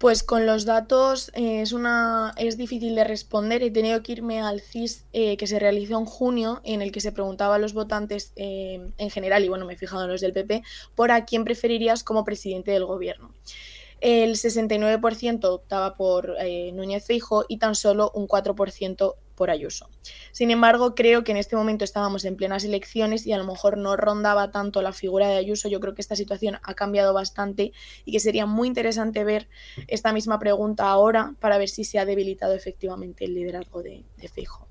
Pues con los datos eh, es, una, es difícil de responder. He tenido que irme al CIS eh, que se realizó en junio, en el que se preguntaba a los votantes eh, en general, y bueno, me he fijado en los del PP, por a quién preferirías como presidente del gobierno. El 69% optaba por Núñez Feijo y tan solo un 4% por Ayuso. Sin embargo, creo que en este momento estábamos en plenas elecciones y a lo mejor no rondaba tanto la figura de Ayuso. Yo creo que esta situación ha cambiado bastante y que sería muy interesante ver esta misma pregunta ahora para ver si se ha debilitado efectivamente el liderazgo de, de Fijo.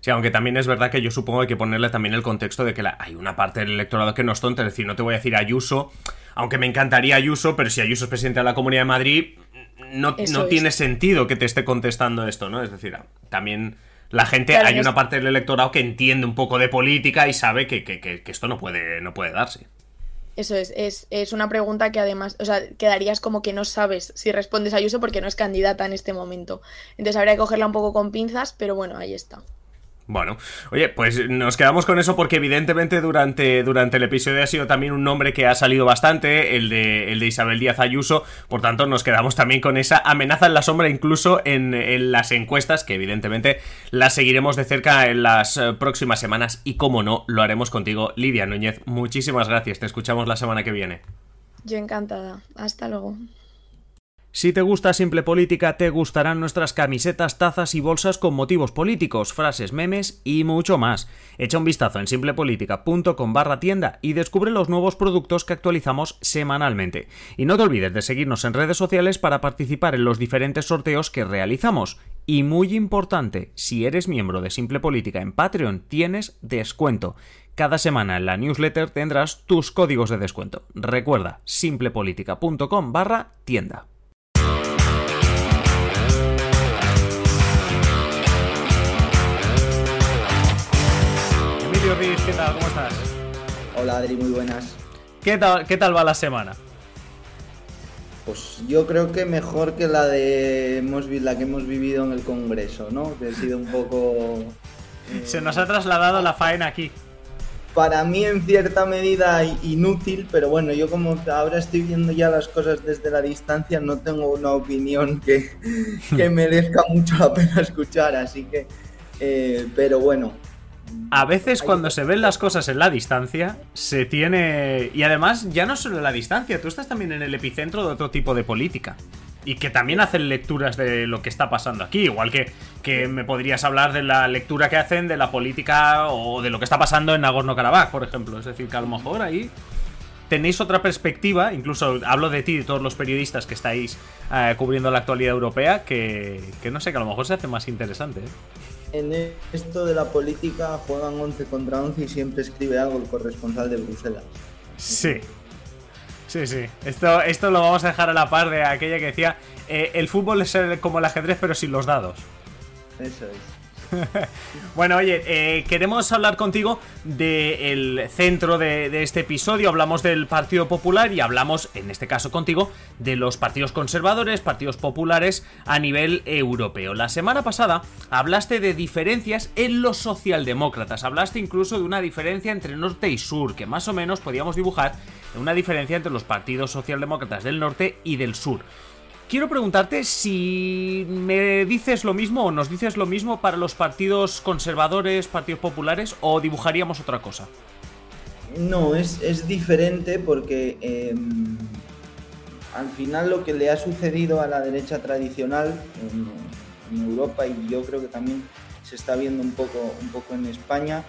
Sí, aunque también es verdad que yo supongo que hay que ponerle también el contexto de que hay una parte del electorado que no es tonta, es decir, no te voy a decir Ayuso, aunque me encantaría Ayuso, pero si Ayuso es presidente de la Comunidad de Madrid, no, tiene sentido que te esté contestando esto, ¿no? Es decir, también la gente, hay una parte del electorado que entiende un poco de política y sabe que, esto no puede, no puede darse. Eso es, es, es, una pregunta que además, o sea, quedarías como que no sabes si respondes a Ayuso porque no es candidata en este momento. Entonces habría que cogerla un poco con pinzas, pero bueno, ahí está. Bueno, oye, pues nos quedamos con eso porque evidentemente durante, durante el episodio ha sido también un nombre que ha salido bastante, el de, el de Isabel Díaz Ayuso, por tanto nos quedamos también con esa amenaza en la sombra incluso en, en las encuestas, que evidentemente las seguiremos de cerca en las eh, próximas semanas y como no, lo haremos contigo, Lidia Núñez. Muchísimas gracias, te escuchamos la semana que viene. Yo encantada, hasta luego. Si te gusta Simple Política, te gustarán nuestras camisetas, tazas y bolsas con motivos políticos, frases, memes y mucho más. Echa un vistazo en simplepolitica.com barra tienda y descubre los nuevos productos que actualizamos semanalmente. Y no te olvides de seguirnos en redes sociales para participar en los diferentes sorteos que realizamos. Y muy importante, si eres miembro de Simple Política en Patreon, tienes descuento. Cada semana en la newsletter tendrás tus códigos de descuento. Recuerda, simplepolitica.com barra tienda. ¿Qué tal? ¿Cómo estás? Hola Adri, muy buenas. ¿Qué tal, ¿Qué tal va la semana? Pues yo creo que mejor que la de la que hemos vivido en el Congreso, ¿no? Que ha sido un poco. Se nos ha trasladado la faena aquí. Para mí, en cierta medida, inútil, pero bueno, yo como ahora estoy viendo ya las cosas desde la distancia, no tengo una opinión que, que merezca mucho la pena escuchar, así que. Eh, pero bueno, a veces cuando se ven las cosas en la distancia, se tiene... Y además, ya no solo en la distancia, tú estás también en el epicentro de otro tipo de política. Y que también hacen lecturas de lo que está pasando aquí, igual que, que me podrías hablar de la lectura que hacen de la política o de lo que está pasando en Nagorno-Karabaj, por ejemplo. Es decir, que a lo mejor ahí tenéis otra perspectiva, incluso hablo de ti y de todos los periodistas que estáis eh, cubriendo la actualidad europea, que, que, no sé, que a lo mejor se hace más interesante. ¿eh? En esto de la política juegan 11 contra 11 y siempre escribe algo el corresponsal de Bruselas. Sí. Sí, sí. Esto, esto lo vamos a dejar a la par de aquella que decía, eh, el fútbol es como el ajedrez pero sin los dados. Eso es. bueno, oye, eh, queremos hablar contigo del centro de, este episodio. Hablamos del Partido Popular y hablamos, en este caso contigo, de los partidos conservadores, partidos populares a nivel europeo. La semana pasada hablaste de diferencias en los socialdemócratas. Hablaste incluso de una diferencia entre norte y sur, que más o menos podíamos dibujar una diferencia entre los partidos socialdemócratas del norte y del sur. Quiero preguntarte si me dices lo mismo o nos dices lo mismo para los partidos conservadores, partidos populares o dibujaríamos otra cosa. No, es, diferente porque em, al final lo que le ha sucedido a la derecha tradicional, en Europa y yo creo que también se está viendo un poco, un poco en España,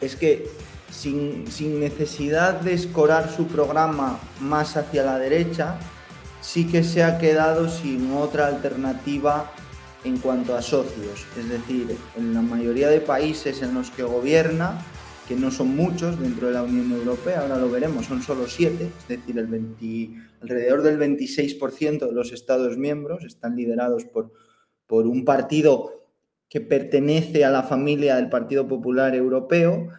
es que sin, sin necesidad de escorar su programa más hacia la derecha, sí que se ha quedado sin otra alternativa en cuanto a socios. Es decir, en la mayoría de países en los que gobierna, que no son muchos dentro de la Unión Europea, ahora lo veremos, son solo siete, es decir, alrededor del 26% de los Estados miembros están liderados por, por un partido que pertenece a la familia del Partido Popular Europeo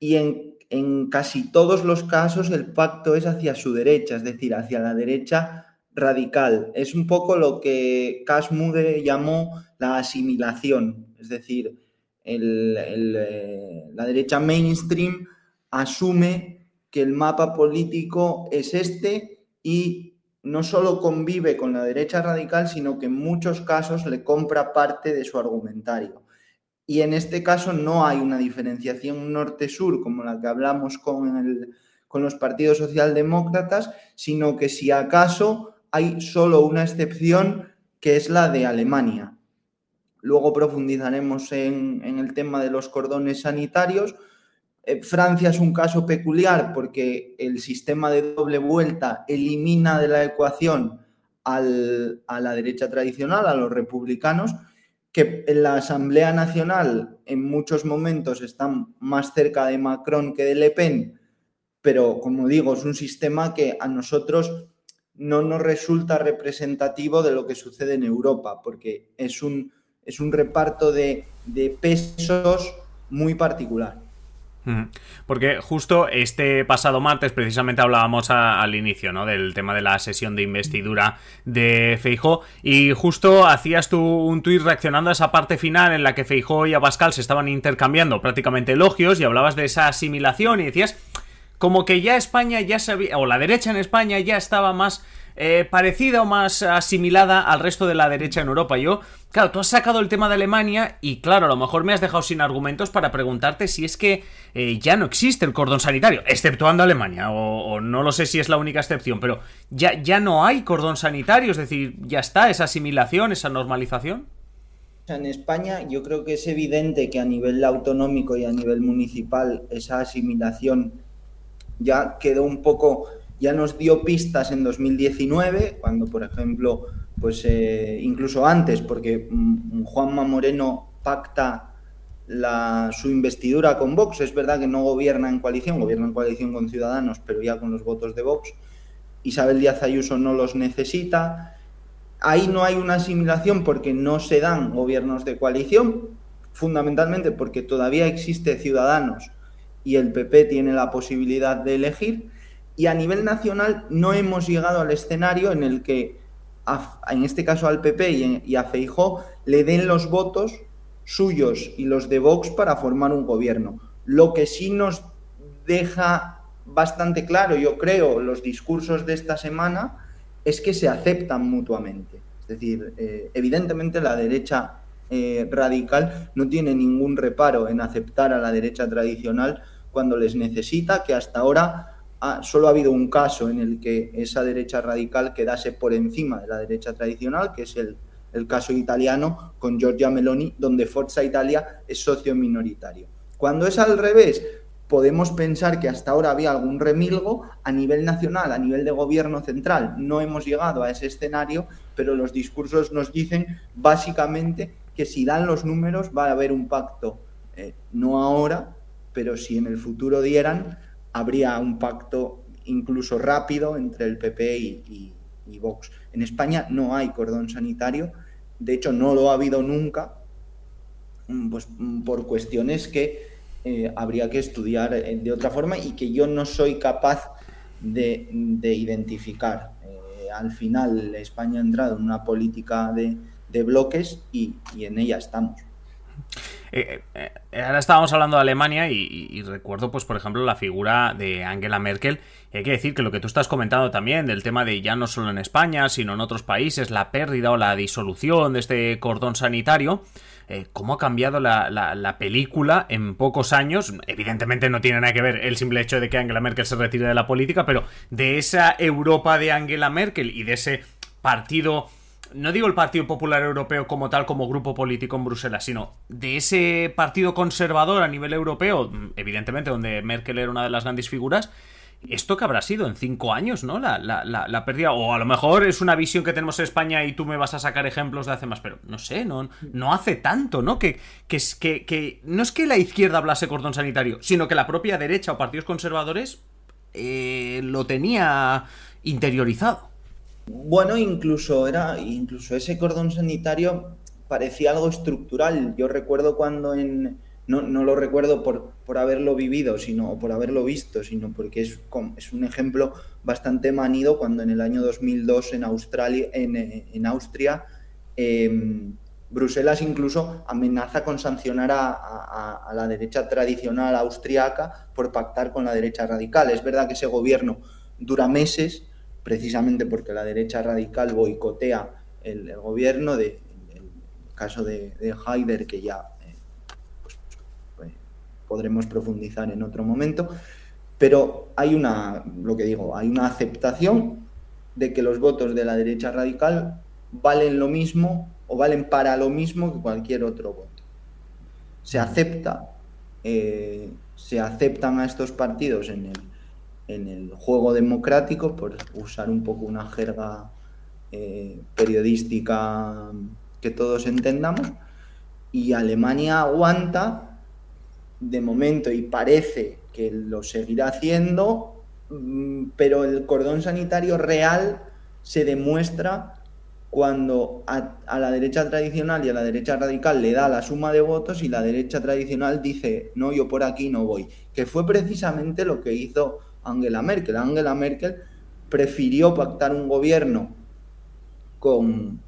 y en, en casi todos los casos el pacto es hacia su derecha, es decir, hacia la derecha radical. Es un poco lo que Casmude llamó la asimilación, es decir, eh, la derecha mainstream asume que el mapa político es este y no solo convive con la derecha radical, sino que en muchos casos le compra parte de su argumentario. Y en este caso no hay una diferenciación norte-sur como la que hablamos con, con los partidos socialdemócratas, sino que si acaso hay solo una excepción que es la de Alemania. Luego profundizaremos en, el tema de los cordones sanitarios. Eh, Francia es un caso peculiar porque el sistema de doble vuelta elimina de la ecuación a la derecha tradicional, a los republicanos, que en la Asamblea Nacional en muchos momentos están más cerca de Macron que de Le Pen, pero como digo, es un sistema que a nosotros no nos resulta representativo de lo que sucede en Europa, porque es un, es un reparto de, pesos muy particular. Porque justo este pasado martes precisamente hablábamos al inicio ¿no? del tema de la sesión de investidura de Feijó y justo hacías tú un tuit reaccionando a esa parte final en la que Feijó y Abascal se estaban intercambiando prácticamente elogios y hablabas de esa asimilación y decías como que ya España ya sabía, o la derecha en España ya estaba más eh, parecida o más asimilada al resto de la derecha en Europa. Yo, claro, tú has sacado el tema de Alemania y claro, a lo mejor me has dejado sin argumentos para preguntarte si es que eh, ya no existe el cordón sanitario, exceptuando Alemania, o, no lo sé si es la única excepción, pero ya, ya no hay cordón sanitario, es decir, ya está esa asimilación, esa normalización. En España yo creo que es evidente que a nivel autonómico y a nivel municipal esa asimilación ya quedó un poco, ya nos dio pistas en 2019, cuando por ejemplo, pues eh, incluso antes, porque mm, Juanma Moreno pacta su investidura con Vox, es verdad que no gobierna en coalición, gobierna en coalición con Ciudadanos, pero ya con los votos de Vox. Isabel Díaz Ayuso no los necesita. Ahí no hay una asimilación porque no se dan gobiernos de coalición, fundamentalmente porque todavía existe Ciudadanos y el PP tiene la posibilidad de elegir. Y a nivel nacional no hemos llegado al escenario en el que, en este caso al PP y, a Feijó, le den los votos suyos y los de Vox para formar un gobierno. Lo que sí nos deja bastante claro, yo creo, los discursos de esta semana, es que se aceptan mutuamente. Es decir, eh, evidentemente la derecha eh, radical no tiene ningún reparo en aceptar a la derecha tradicional cuando les necesita, que hasta ahora solo ha habido un caso en el que esa derecha radical quedase por encima de la derecha tradicional, que es el, el caso italiano con Giorgia Meloni, donde Forza Italia es socio minoritario. Cuando es al revés, podemos pensar que hasta ahora había algún remilgo a nivel nacional, a nivel de gobierno central. No hemos llegado a ese escenario, pero los discursos nos dicen básicamente que si dan los números va a haber un pacto, eh, no ahora, pero si en el futuro dieran, habría un pacto incluso rápido entre el PP y, Vox. En España no hay cordón sanitario, de hecho no lo ha habido nunca, mm, pues mm, por cuestiones que eh, habría que estudiar eh, de otra forma y que yo no soy capaz de, identificar. al final España ha entrado en una política de, bloques y en ella estamos. Eh, eh, ahora estábamos hablando de Alemania y, recuerdo, pues, por ejemplo, la figura de Angela Merkel. hay que decir que lo que tú estás comentando también, del tema de ya no solo en España, sino en otros países, la pérdida o la disolución de este cordón sanitario, eh, cómo ha cambiado la, película en pocos años. Evidentemente no tiene nada que ver el simple hecho de que Angela Merkel se retire de la política, pero de esa Europa de Angela Merkel y de ese partido no digo el Partido Popular Europeo como tal, como grupo político en Bruselas, sino de ese partido conservador a nivel europeo, evidentemente donde Merkel era una de las grandes figuras, esto que habrá sido en cinco años, ¿no? La, la, la, pérdida. O a lo mejor es una visión que tenemos en España y tú me vas a sacar ejemplos de hace más, pero no sé, no, no hace tanto, ¿no? Que, que, que, que no es que la izquierda hablase cordón sanitario, sino que la propia derecha o partidos conservadores eh, lo tenía interiorizado. Bueno, incluso era, incluso ese cordón sanitario parecía algo estructural. Yo recuerdo cuando en, no, no lo recuerdo por, por, haberlo vivido, sino por haberlo visto, sino porque es, es un ejemplo bastante manido cuando en el año 2002 en, Australia, en, Austria em, Bruselas incluso amenaza con sancionar a, la derecha tradicional austriaca por pactar con la derecha radical. Es verdad que ese gobierno dura meses, precisamente porque la derecha radical boicotea el, gobierno, de, el caso de, de Haider, que ya eh, pues, pues, podremos profundizar en otro momento, pero hay una, lo que digo, hay una aceptación de que los votos de la derecha radical valen lo mismo o valen para lo mismo que cualquier otro voto. Se acepta, eh, se aceptan a estos partidos en el, en el juego democrático, por usar un poco una jerga eh, periodística que todos entendamos, y Alemania aguanta de momento y parece que lo seguirá haciendo, mm, pero el cordón sanitario real se demuestra cuando a, la derecha tradicional y a la derecha radical le da la suma de votos y la derecha tradicional dice, no, yo por aquí no voy, que fue precisamente lo que hizo Angela Merkel. Angela Merkel prefirió pactar un gobierno con,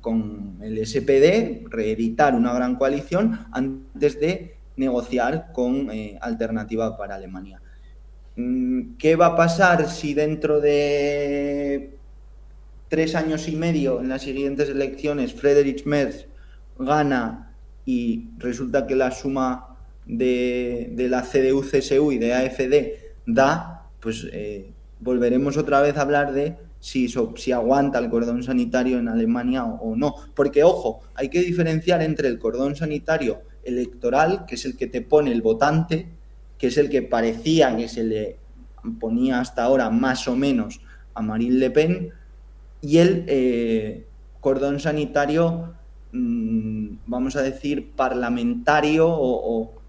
el SPD, reeditar una gran coalición, antes de negociar con eh, Alternativa para Alemania. Mm, ¿Qué va a pasar si dentro de tres años y medio en las siguientes elecciones Friedrich Merz gana y resulta que la suma de, la CDU, CSU y de AFD da, pues eh, volveremos otra vez a hablar de si, si aguanta el cordón sanitario en Alemania o, no. Porque, ojo, hay que diferenciar entre el cordón sanitario electoral, que es el que te pone el votante, que es el que parecía que se le ponía hasta ahora más o menos a Marine Le Pen, y el eh, cordón sanitario, mm, vamos a decir, parlamentario o,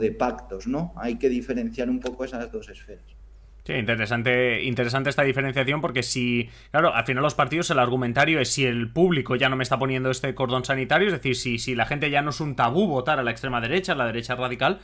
de pactos, ¿no? Hay que diferenciar un poco esas dos esferas. Sí, interesante, interesante esta diferenciación porque si, claro, al final los partidos el argumentario es si el público ya no me está poniendo este cordón sanitario, es decir, si, si la gente ya no es un tabú votar a la extrema derecha, a la derecha radical,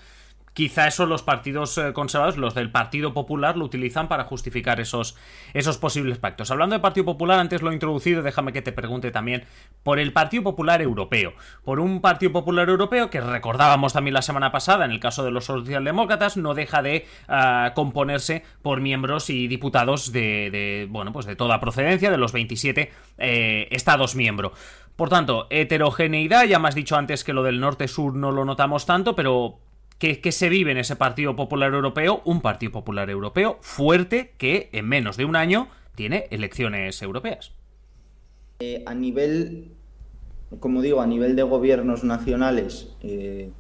quizá eso los partidos eh, conservadores, los del Partido Popular, lo utilizan para justificar esos, esos posibles pactos. Hablando del Partido Popular, antes lo he introducido, déjame que te pregunte también por el Partido Popular Europeo. Por un Partido Popular Europeo que recordábamos también la semana pasada, en el caso de los socialdemócratas, no deja de ah, componerse por miembros y diputados de, bueno, pues de toda procedencia, de los 27 eh, estados miembros. Por tanto, heterogeneidad, ya me has dicho antes que lo del norte-sur no lo notamos tanto, pero que, se vive en ese Partido Popular Europeo, un Partido Popular Europeo fuerte que en menos de un año tiene elecciones europeas. Eh, a nivel, como digo, a nivel de gobiernos nacionales, eh,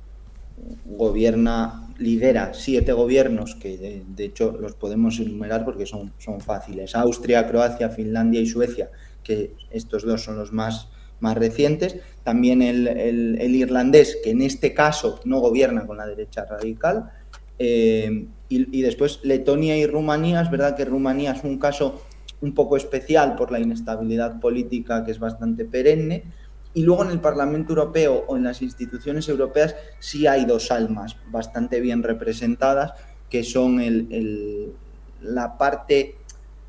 gobierna, lidera siete gobiernos que de, de, hecho los podemos enumerar porque son, son fáciles. Austria, Croacia, Finlandia y Suecia, que estos dos son los más más recientes. También el, irlandés, que en este caso no gobierna con la derecha radical. Eh, y, después Letonia y Rumanía. Es verdad que Rumanía es un caso un poco especial por la inestabilidad política que es bastante perenne. Y luego en el Parlamento Europeo o en las instituciones europeas sí hay dos almas bastante bien representadas, que son el, la parte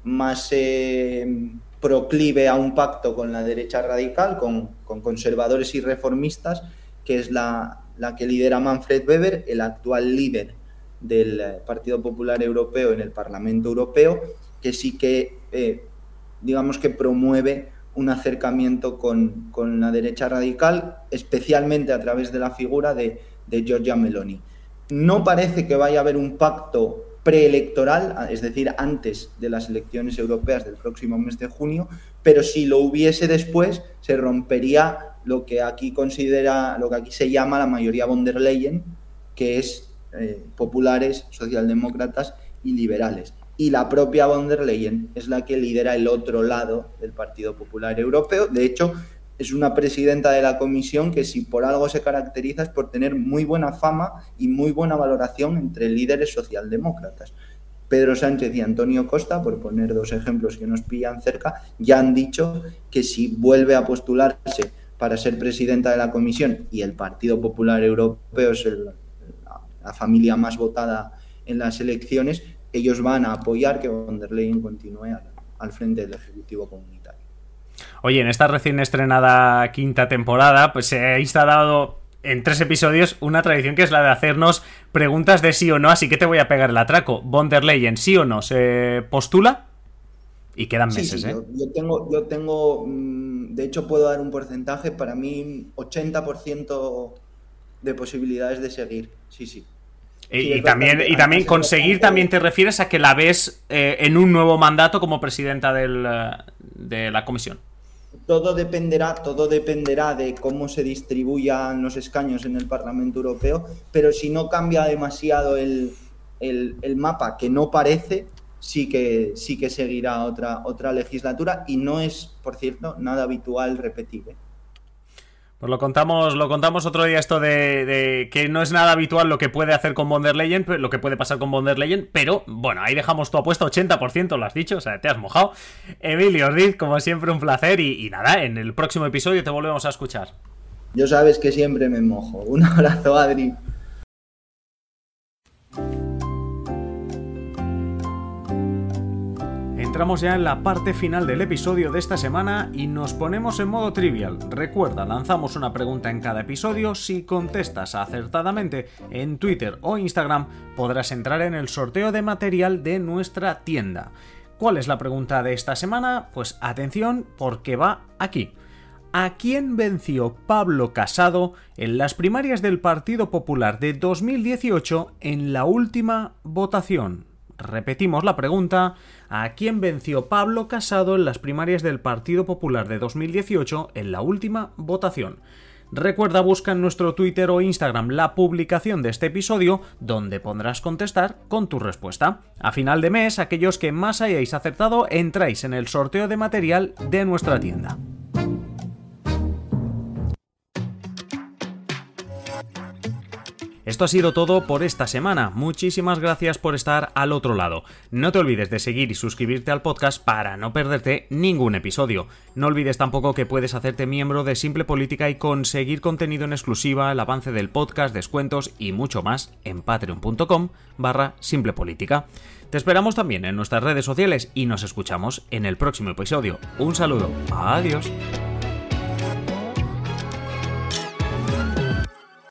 más... Eh, proclive a un pacto con la derecha radical, con, conservadores y reformistas, que es la, que lidera Manfred Weber, el actual líder del eh, Partido Popular Europeo en el Parlamento Europeo, que sí que, eh, digamos que promueve un acercamiento con, la derecha radical, especialmente a través de la figura de, de Giorgia Meloni. No parece que vaya a haber un pacto preelectoral, es decir, antes de las elecciones europeas del próximo mes de junio, pero si lo hubiese después, se rompería lo que aquí considera, lo que aquí se llama la mayoría von der Leyen, que es eh, populares, socialdemócratas y liberales. Y la propia von der Leyen es la que lidera el otro lado del Partido Popular Europeo. De hecho, es una presidenta de la comisión que si por algo se caracteriza es por tener muy buena fama y muy buena valoración entre líderes socialdemócratas. Pedro Sánchez y Antonio Costa, por poner dos ejemplos que nos pillan cerca, ya han dicho que si vuelve a postularse para ser presidenta de la comisión y el Partido Popular Europeo es la, familia más votada en las elecciones, ellos van a apoyar que von der Leyen continúe al, frente del Ejecutivo Comunitario. Oye, en esta recién estrenada quinta temporada, pues se ha instalado en tres episodios una tradición que es la de hacernos preguntas de sí o no, así que te voy a pegar el atraco. Von der Leyen, ¿sí o no? ¿Se postula? Y quedan meses, ¿eh? Yo, tengo, yo tengo, mm, de hecho puedo dar un porcentaje, para mí 80% de posibilidades de seguir, sí, sí. Y, también, y también conseguir, también te refieres a que la ves eh, en un nuevo mandato como presidenta del, eh, de la comisión todo dependerá, todo dependerá de cómo se distribuyan los escaños en el Parlamento Europeo, pero si no cambia demasiado el, mapa, que no parece, sí que, sí que seguirá otra, otra legislatura y no es, por cierto, nada habitual repetir. ¿eh? Pues lo contamos, lo contamos otro día esto de, que no es nada habitual lo que puede hacer con von der Leyen, lo que puede pasar con von der Leyen, pero bueno, ahí dejamos tu apuesta, 80% lo has dicho, o sea, te has mojado. Emilio Ordiz, como siempre, un placer y, y nada, en el próximo episodio te volvemos a escuchar. Yo sabes que siempre me mojo. Un abrazo, Adri. Entramos ya en la parte final del episodio de esta semana y nos ponemos en modo trivial. Recuerda, lanzamos una pregunta en cada episodio. Si contestas acertadamente en Twitter o Instagram, podrás entrar en el sorteo de material de nuestra tienda. ¿Cuál es la pregunta de esta semana? Pues atención porque va aquí. ¿A quién venció Pablo Casado en las primarias del Partido Popular de 2018 en la última votación? Repetimos la pregunta, ¿a quién venció Pablo Casado en las primarias del Partido Popular de 2018 en la última votación? Recuerda busca en nuestro Twitter o Instagram la publicación de este episodio donde podrás contestar con tu respuesta. A final de mes, aquellos que más hayáis acertado entráis en el sorteo de material de nuestra tienda. Esto ha sido todo por esta semana. Muchísimas gracias por estar al otro lado. No te olvides de seguir y suscribirte al podcast para no perderte ningún episodio. No olvides tampoco que puedes hacerte miembro de Simple Política y conseguir contenido en exclusiva, el avance del podcast, descuentos y mucho más en patreon.com barra Simple Política. Te esperamos también en nuestras redes sociales y nos escuchamos en el próximo episodio. Un saludo. Adiós.